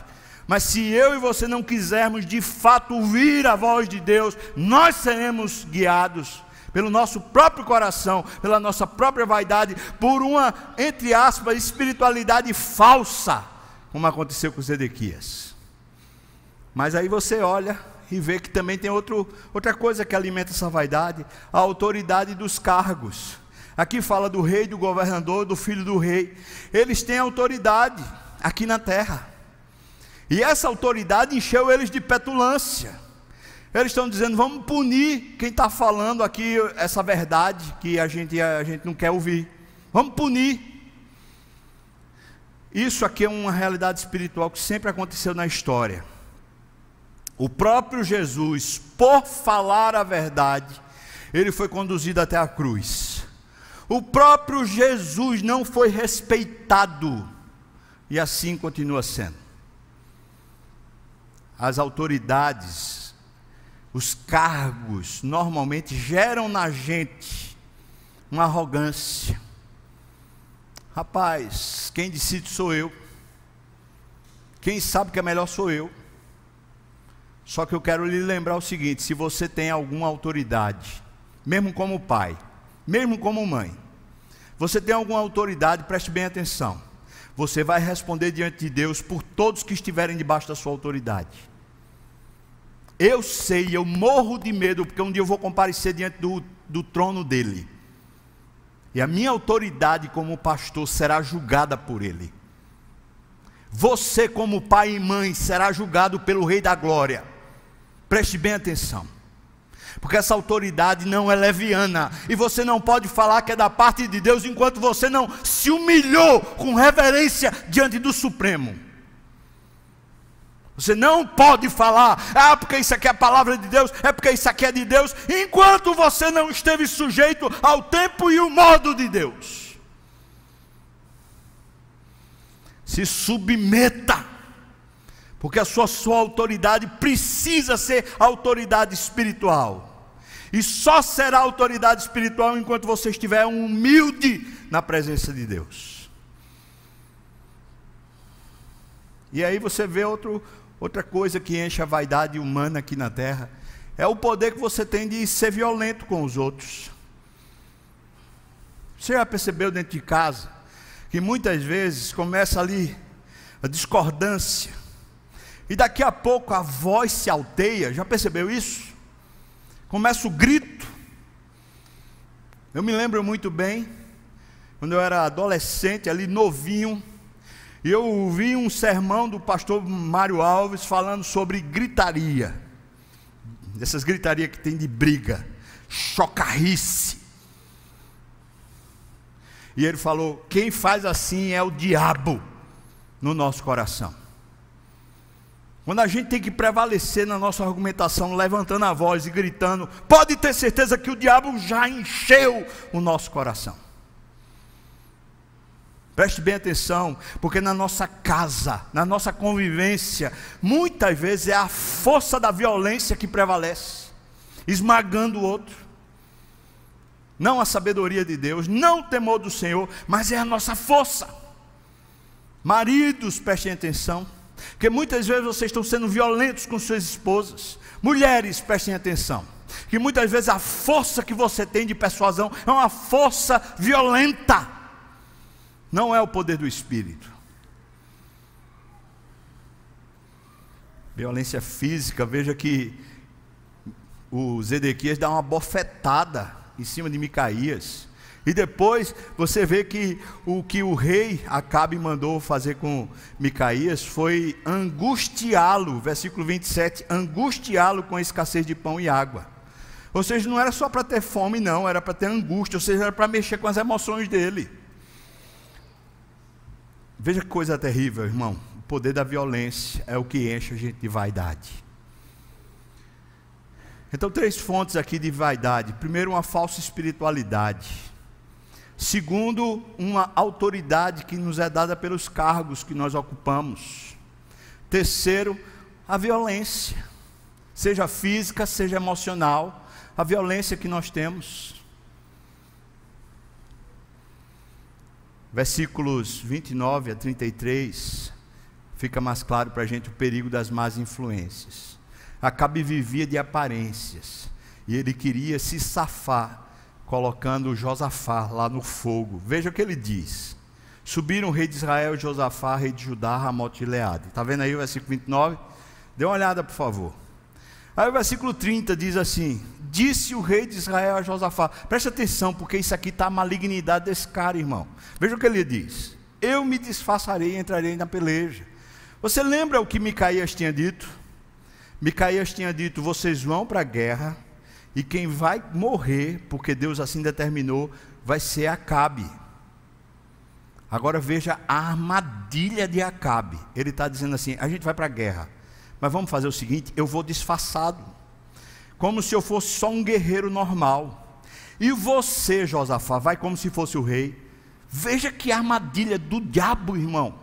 Mas se eu e você não quisermos de fato ouvir a voz de Deus, nós seremos guiados pelo nosso próprio coração, pela nossa própria vaidade, por uma, entre aspas, espiritualidade falsa, como aconteceu com Zedequias. Mas aí você olha e vê que também tem outro, outra coisa que alimenta essa vaidade: a autoridade dos cargos. Aqui fala do rei, do governador, do filho do rei. Eles têm autoridade aqui na terra. E essa autoridade encheu eles de petulância. Eles estão dizendo: vamos punir quem está falando aqui essa verdade que a gente, a gente não quer ouvir. Vamos punir. Isso aqui é uma realidade espiritual que sempre aconteceu na história. O próprio Jesus, por falar a verdade, ele foi conduzido até a cruz. O próprio Jesus não foi respeitado, e assim continua sendo. As autoridades, os cargos, normalmente geram na gente uma arrogância. Rapaz, quem decide sou eu. Quem sabe que é melhor sou eu. Só que eu quero lhe lembrar o seguinte: se você tem alguma autoridade, mesmo como pai, mesmo como mãe, você tem alguma autoridade, preste bem atenção. Você vai responder diante de Deus por todos que estiverem debaixo da sua autoridade. Eu sei, eu morro de medo, porque um dia eu vou comparecer diante do, do trono dele. E a minha autoridade como pastor será julgada por ele. Você, como pai e mãe, será julgado pelo Rei da Glória. Preste bem atenção. Porque essa autoridade não é leviana. E você não pode falar que é da parte de Deus enquanto você não se humilhou com reverência diante do Supremo. Você não pode falar, ah, porque isso aqui é a palavra de Deus, é porque isso aqui é de Deus, enquanto você não esteve sujeito ao tempo e o modo de Deus. Se submeta porque a sua, sua autoridade precisa ser autoridade espiritual. E só será autoridade espiritual enquanto você estiver humilde na presença de Deus. E aí você vê outro, outra coisa que enche a vaidade humana aqui na terra: é o poder que você tem de ser violento com os outros. Você já percebeu dentro de casa que muitas vezes começa ali a discordância e daqui a pouco a voz se alteia, já percebeu isso? Começa o grito. Eu me lembro muito bem, quando eu era adolescente, ali novinho, e eu ouvi um sermão do pastor Mário Alves falando sobre gritaria. Essas gritarias que tem de briga, chocarrice. E ele falou: quem faz assim é o diabo no nosso coração. Quando a gente tem que prevalecer na nossa argumentação, levantando a voz e gritando, pode ter certeza que o diabo já encheu o nosso coração. Preste bem atenção, porque na nossa casa, na nossa convivência, muitas vezes é a força da violência que prevalece, esmagando o outro. Não a sabedoria de Deus, não o temor do Senhor, mas é a nossa força. Maridos, prestem atenção. Porque muitas vezes vocês estão sendo violentos com suas esposas. Mulheres, prestem atenção. Que muitas vezes a força que você tem de persuasão é uma força violenta. Não é o poder do espírito. Violência física, veja que o Zedequias dá uma bofetada em cima de Micaías. E depois você vê que o que o rei Acabe mandou fazer com Micaías foi angustiá-lo, versículo 27, angustiá-lo com a escassez de pão e água. Ou seja, não era só para ter fome, não, era para ter angústia, ou seja, era para mexer com as emoções dele. Veja que coisa terrível, irmão. O poder da violência é o que enche a gente de vaidade. Então, três fontes aqui de vaidade. Primeiro, uma falsa espiritualidade. Segundo, uma autoridade que nos é dada pelos cargos que nós ocupamos. Terceiro, a violência, seja física, seja emocional, a violência que nós temos. Versículos 29 a 33 fica mais claro para a gente o perigo das más influências. Acabe vivia de aparências e ele queria se safar, colocando Josafá lá no fogo. Veja o que ele diz. Subiram o rei de Israel, Josafá, rei de Judá, Ramote e Leade. Está vendo aí o versículo 29? Dê uma olhada, por favor. Aí o versículo 30 diz assim: Disse o rei de Israel a Josafá. Preste atenção, porque isso aqui está a malignidade desse cara, irmão. Veja o que ele diz: Eu me disfarçarei e entrarei na peleja. Você lembra o que Micaías tinha dito? Micaías tinha dito: Vocês vão para a guerra, e quem vai morrer, porque Deus assim determinou, vai ser Acabe. Agora veja a armadilha de Acabe. Ele está dizendo assim: a gente vai para a guerra, mas vamos fazer o seguinte: eu vou disfarçado, como se eu fosse só um guerreiro normal. E você, Josafá, vai como se fosse o rei. Veja que armadilha do diabo, irmão.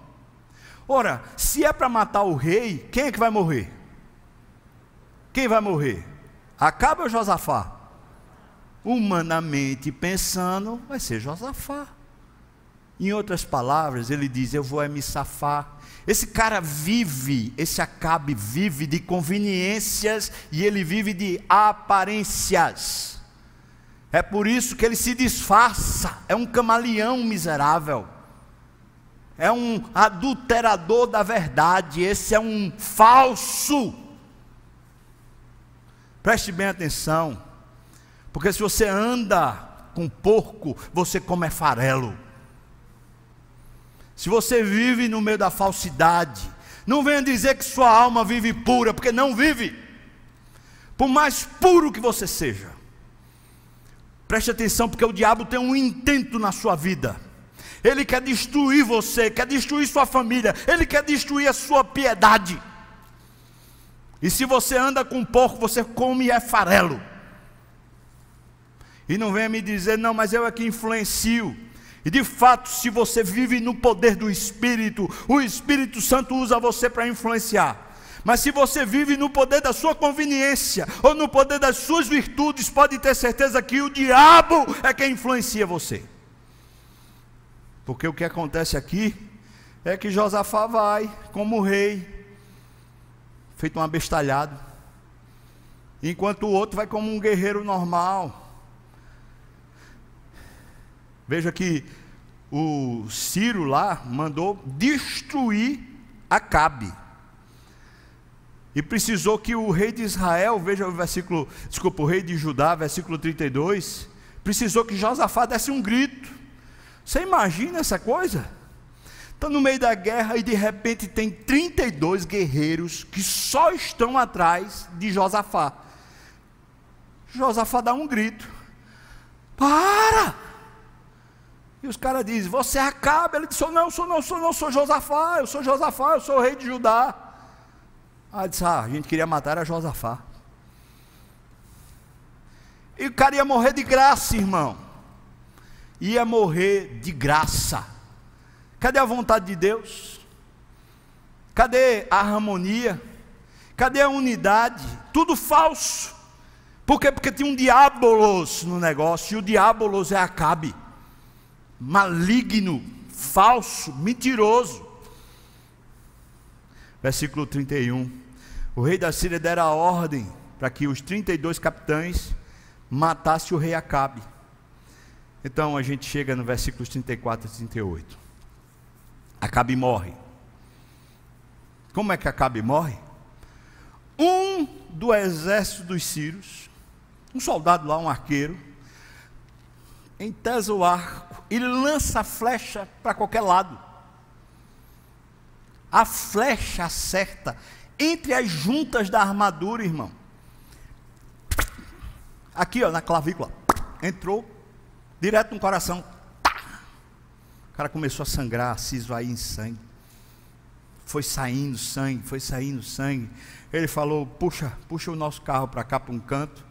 Ora, se é para matar o rei, quem é que vai morrer? Quem vai morrer? Acabe ou Josafá? Humanamente pensando, vai ser Josafá. Em outras palavras, ele diz: Eu vou é me safar. Esse cara vive, esse Acabe vive de conveniências e ele vive de aparências. É por isso que ele se disfarça, é um camaleão miserável, é um adulterador da verdade, esse é um falso. Preste bem atenção, porque se você anda com porco, você come farelo. Se você vive no meio da falsidade, não venha dizer que sua alma vive pura, porque não vive. Por mais puro que você seja. Preste atenção, porque o diabo tem um intento na sua vida. Ele quer destruir você, quer destruir sua família, ele quer destruir a sua piedade. E se você anda com porco, você come é farelo. E não venha me dizer, não, mas eu é que influencio. E de fato, se você vive no poder do Espírito, o Espírito Santo usa você para influenciar. Mas se você vive no poder da sua conveniência, ou no poder das suas virtudes, pode ter certeza que o diabo é quem influencia você. Porque o que acontece aqui é que Josafá vai como rei, feito um abestalhado, enquanto o outro vai como um guerreiro normal. Veja que o Ciro lá mandou destruir Acabe. E precisou que o rei de Israel, veja o versículo, desculpa, o rei de Judá, versículo 32, precisou que Josafá desse um grito. Você imagina essa coisa? Está no meio da guerra e de repente tem 32 guerreiros que só estão atrás de Josafá. Josafá dá um grito: Para! E os caras dizem: Você acaba. Ele disse: Não, eu sou, não, sou, não, sou Josafá, eu sou Josafá, eu sou o rei de Judá. Aí disse: Ah, a gente queria matar a Josafá. E o cara ia morrer de graça, irmão. Ia morrer de graça. Cadê a vontade de Deus? Cadê a harmonia? Cadê a unidade? Tudo falso. Por quê? Porque tinha um diabolos no negócio, e o diabolos é Acabe maligno, falso, mentiroso. Versículo 31. O rei da Síria dera a ordem para que os 32 capitães matassem o rei Acabe. Então a gente chega no versículos 34 e 38. Acabe morre. Como é que Acabe morre? Um do exército dos sírios, um soldado lá, um arqueiro, entesa o arco e lança a flecha para qualquer lado. A flecha acerta entre as juntas da armadura, irmão. Aqui, ó, na clavícula. Entrou direto no coração. O cara começou a sangrar, se esvair em sangue. Foi saindo sangue, foi saindo sangue. Ele falou: Puxa, puxa o nosso carro para cá, para um canto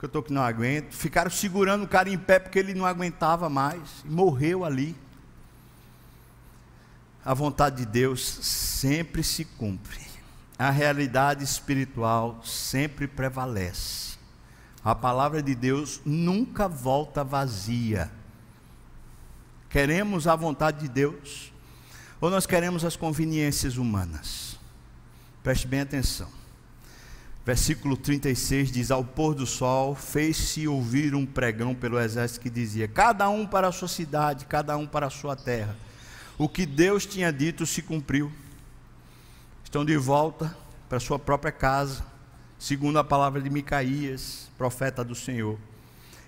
que eu estou que não aguento. Ficaram segurando o cara em pé porque ele não aguentava mais. Morreu ali. A vontade de Deus sempre se cumpre. A realidade espiritual sempre prevalece. A palavra de Deus nunca volta vazia. Queremos a vontade de Deus. ou nós queremos as conveniências humanas? Preste bem atenção. Versículo 36 diz: Ao pôr do sol, fez-se ouvir um pregão pelo exército que dizia: Cada um para a sua cidade, cada um para a sua terra. O que Deus tinha dito se cumpriu. Estão de volta para sua própria casa, segundo a palavra de Micaías, profeta do Senhor.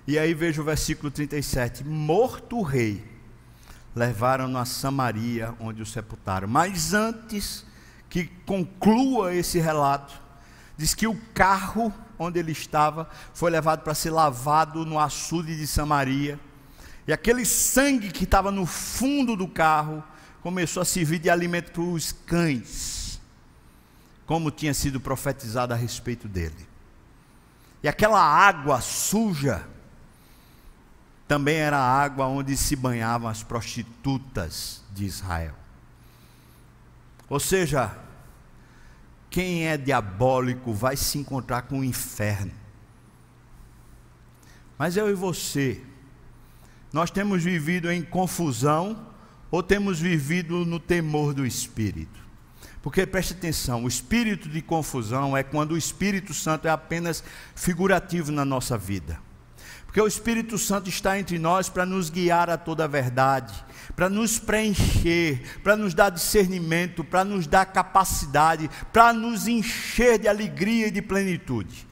E aí veja o versículo 37: Morto o rei, levaram-no a Samaria, onde o sepultaram. Mas antes que conclua esse relato, diz que o carro onde ele estava foi levado para ser lavado no açude de Samaria. E aquele sangue que estava no fundo do carro começou a servir de alimento para os cães, como tinha sido profetizado a respeito dele. E aquela água suja também era a água onde se banhavam as prostitutas de Israel. Ou seja, quem é diabólico vai se encontrar com o inferno. Mas eu e você, nós temos vivido em confusão ou temos vivido no temor do Espírito? Porque preste atenção, o espírito de confusão é quando o Espírito Santo é apenas figurativo na nossa vida. Porque o Espírito Santo está entre nós para nos guiar a toda a verdade, para nos preencher, para nos dar discernimento, para nos dar capacidade, para nos encher de alegria e de plenitude.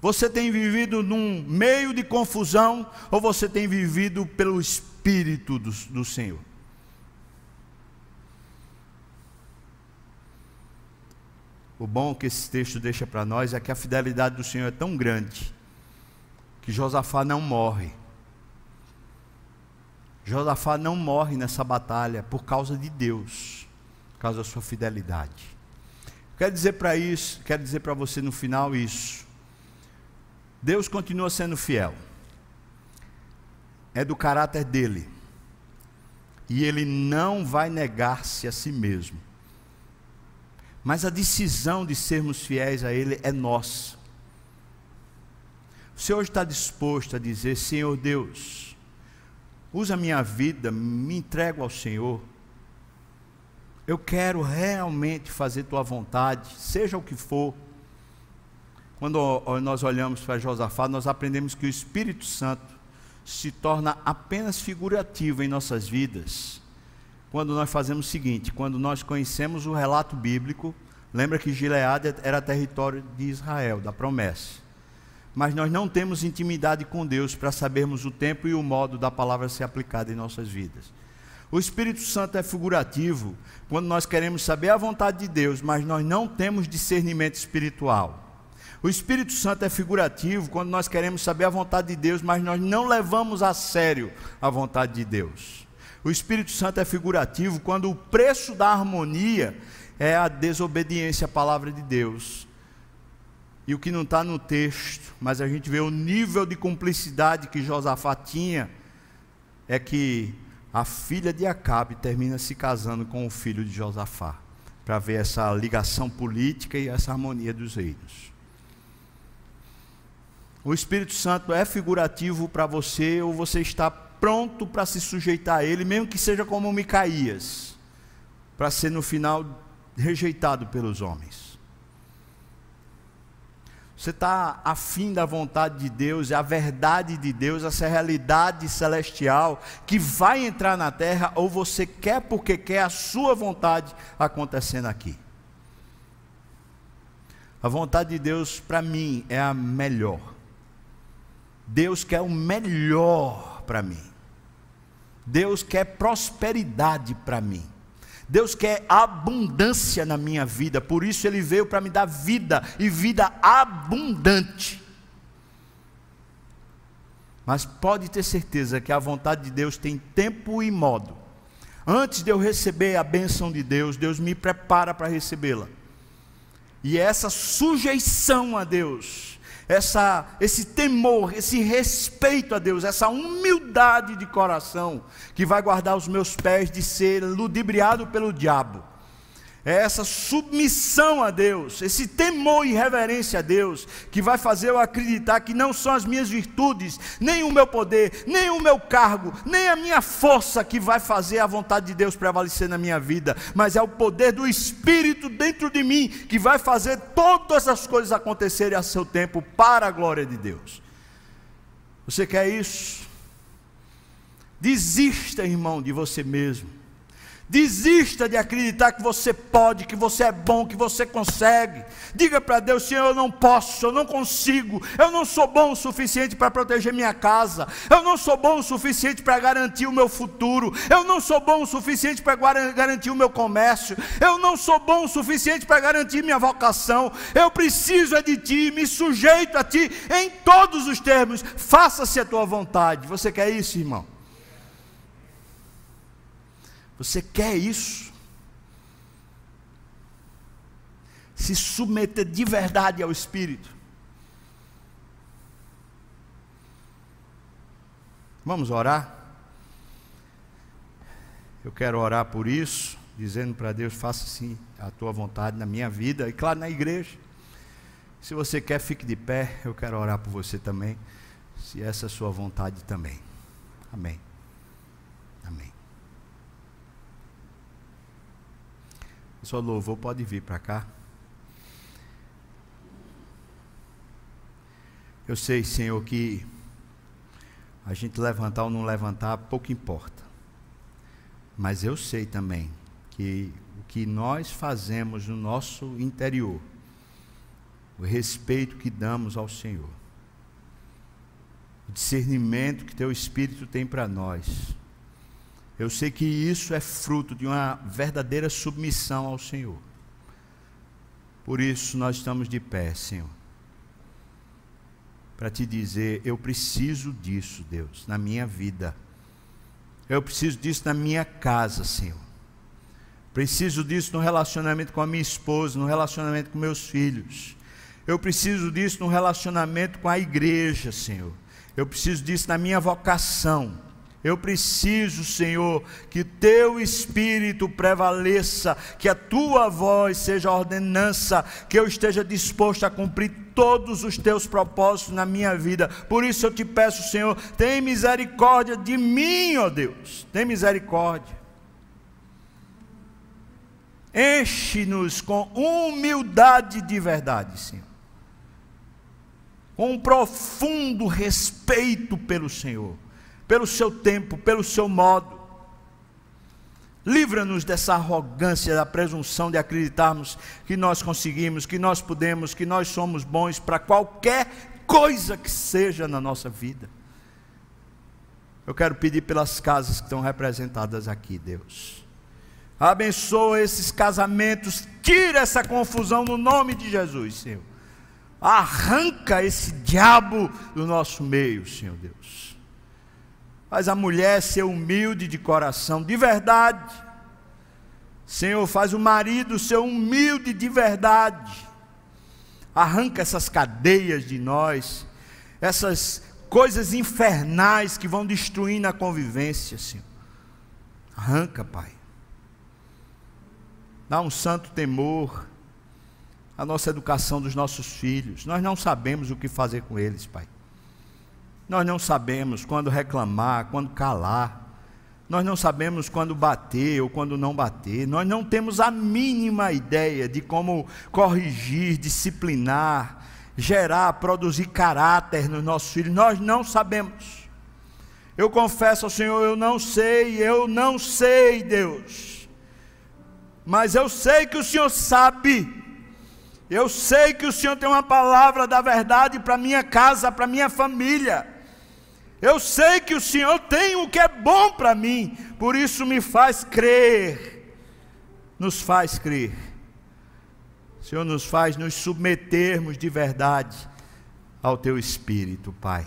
Você tem vivido num meio de confusão ou você tem vivido pelo Espírito do, do Senhor? O bom que esse texto deixa para nós é que a fidelidade do Senhor é tão grande que Josafá não morre. Josafá não morre nessa batalha por causa de Deus, por causa da sua fidelidade. Quero dizer para isso, quero dizer para você no final isso. Deus continua sendo fiel. É do caráter dele. E ele não vai negar-se a si mesmo. Mas a decisão de sermos fiéis a Ele é nossa. O Senhor está disposto a dizer: Senhor Deus, usa a minha vida, me entrego ao Senhor. Eu quero realmente fazer tua vontade, seja o que for. Quando nós olhamos para Josafá, nós aprendemos que o Espírito Santo se torna apenas figurativo em nossas vidas quando nós fazemos o seguinte: quando nós conhecemos o relato bíblico, lembra que Gileade era território de Israel, da promessa. Mas nós não temos intimidade com Deus para sabermos o tempo e o modo da palavra ser aplicada em nossas vidas. O Espírito Santo é figurativo quando nós queremos saber a vontade de Deus, mas nós não temos discernimento espiritual. O Espírito Santo é figurativo quando nós queremos saber a vontade de Deus, mas nós não levamos a sério a vontade de Deus. O Espírito Santo é figurativo quando o preço da harmonia é a desobediência à palavra de Deus. E o que não está no texto, mas a gente vê o nível de cumplicidade que Josafá tinha, é que a filha de Acabe termina se casando com o filho de Josafá, para ver essa ligação política e essa harmonia dos reinos. O Espírito Santo é figurativo para você ou você está pronto para se sujeitar a ele, mesmo que seja como Micaías, para ser no final rejeitado pelos homens. Você está afim da vontade de Deus, é a verdade de Deus, essa realidade celestial que vai entrar na terra, ou você quer porque quer a sua vontade acontecendo aqui? A vontade de Deus para mim é a melhor. Deus quer o melhor para mim. Deus quer prosperidade para mim. Deus quer abundância na minha vida, por isso Ele veio para me dar vida e vida abundante. Mas pode ter certeza que a vontade de Deus tem tempo e modo. Antes de eu receber a bênção de Deus, Deus me prepara para recebê-la. E é essa sujeição a Deus essa, esse temor, esse respeito a Deus, essa humildade de coração que vai guardar os meus pés de ser ludibriado pelo diabo. É essa submissão a Deus, esse temor e reverência a Deus, que vai fazer eu acreditar que não são as minhas virtudes, nem o meu poder, nem o meu cargo, nem a minha força que vai fazer a vontade de Deus prevalecer na minha vida, mas é o poder do Espírito dentro de mim que vai fazer todas as coisas acontecerem a seu tempo para a glória de Deus. Você quer isso? Desista, irmão, de você mesmo. Desista de acreditar que você pode, que você é bom, que você consegue. Diga para Deus: Senhor, eu não posso, eu não consigo, eu não sou bom o suficiente para proteger minha casa, eu não sou bom o suficiente para garantir o meu futuro, eu não sou bom o suficiente para garantir o meu comércio, eu não sou bom o suficiente para garantir minha vocação. Eu preciso é de Ti, me sujeito a Ti em todos os termos. Faça-se a tua vontade. Você quer isso, irmão? Você quer isso? Se submeter de verdade ao Espírito. Vamos orar? Eu quero orar por isso, dizendo para Deus: faça sim a tua vontade na minha vida e, claro, na igreja. Se você quer, fique de pé. Eu quero orar por você também, se essa é a sua vontade também. Amém. Só louvor pode vir para cá. Eu sei, Senhor, que a gente levantar ou não levantar, pouco importa. Mas eu sei também que o que nós fazemos no nosso interior, o respeito que damos ao Senhor, o discernimento que Teu Espírito tem para nós, eu sei que isso é fruto de uma verdadeira submissão ao Senhor. Por isso nós estamos de pé, Senhor. Para te dizer, eu preciso disso, Deus, na minha vida. Eu preciso disso na minha casa, Senhor. Preciso disso no relacionamento com a minha esposa, no relacionamento com meus filhos. Eu preciso disso no relacionamento com a igreja, Senhor. Eu preciso disso na minha vocação. Eu preciso, Senhor, que teu espírito prevaleça, que a tua voz seja ordenança, que eu esteja disposto a cumprir todos os teus propósitos na minha vida. Por isso eu te peço, Senhor, tem misericórdia de mim, ó Deus. Tem misericórdia. Enche-nos com humildade de verdade, Senhor. Com um profundo respeito pelo Senhor pelo seu tempo, pelo seu modo. Livra-nos dessa arrogância, da presunção de acreditarmos que nós conseguimos, que nós podemos, que nós somos bons para qualquer coisa que seja na nossa vida. Eu quero pedir pelas casas que estão representadas aqui, Deus. Abençoa esses casamentos, tira essa confusão no nome de Jesus, Senhor. Arranca esse diabo do nosso meio, Senhor Deus. Faz a mulher ser humilde de coração, de verdade. Senhor, faz o marido ser humilde de verdade. Arranca essas cadeias de nós, essas coisas infernais que vão destruindo a convivência, Senhor. Arranca, Pai. Dá um santo temor à nossa educação dos nossos filhos. Nós não sabemos o que fazer com eles, Pai. Nós não sabemos quando reclamar, quando calar. Nós não sabemos quando bater ou quando não bater. Nós não temos a mínima ideia de como corrigir, disciplinar, gerar, produzir caráter nos nossos filhos. Nós não sabemos. Eu confesso ao Senhor, eu não sei, eu não sei, Deus. Mas eu sei que o Senhor sabe. Eu sei que o Senhor tem uma palavra da verdade para minha casa, para minha família. Eu sei que o Senhor tem o que é bom para mim, por isso me faz crer, nos faz crer. O Senhor nos faz nos submetermos de verdade ao Teu Espírito, Pai.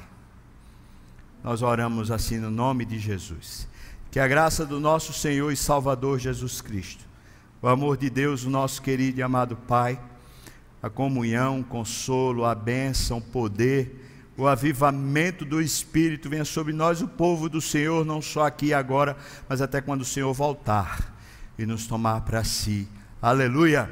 Nós oramos assim no nome de Jesus. Que a graça do nosso Senhor e Salvador Jesus Cristo, o amor de Deus, o nosso querido e amado Pai, a comunhão, o consolo, a bênção, o poder, o avivamento do Espírito venha sobre nós, o povo do Senhor, não só aqui e agora, mas até quando o Senhor voltar e nos tomar para si, Aleluia.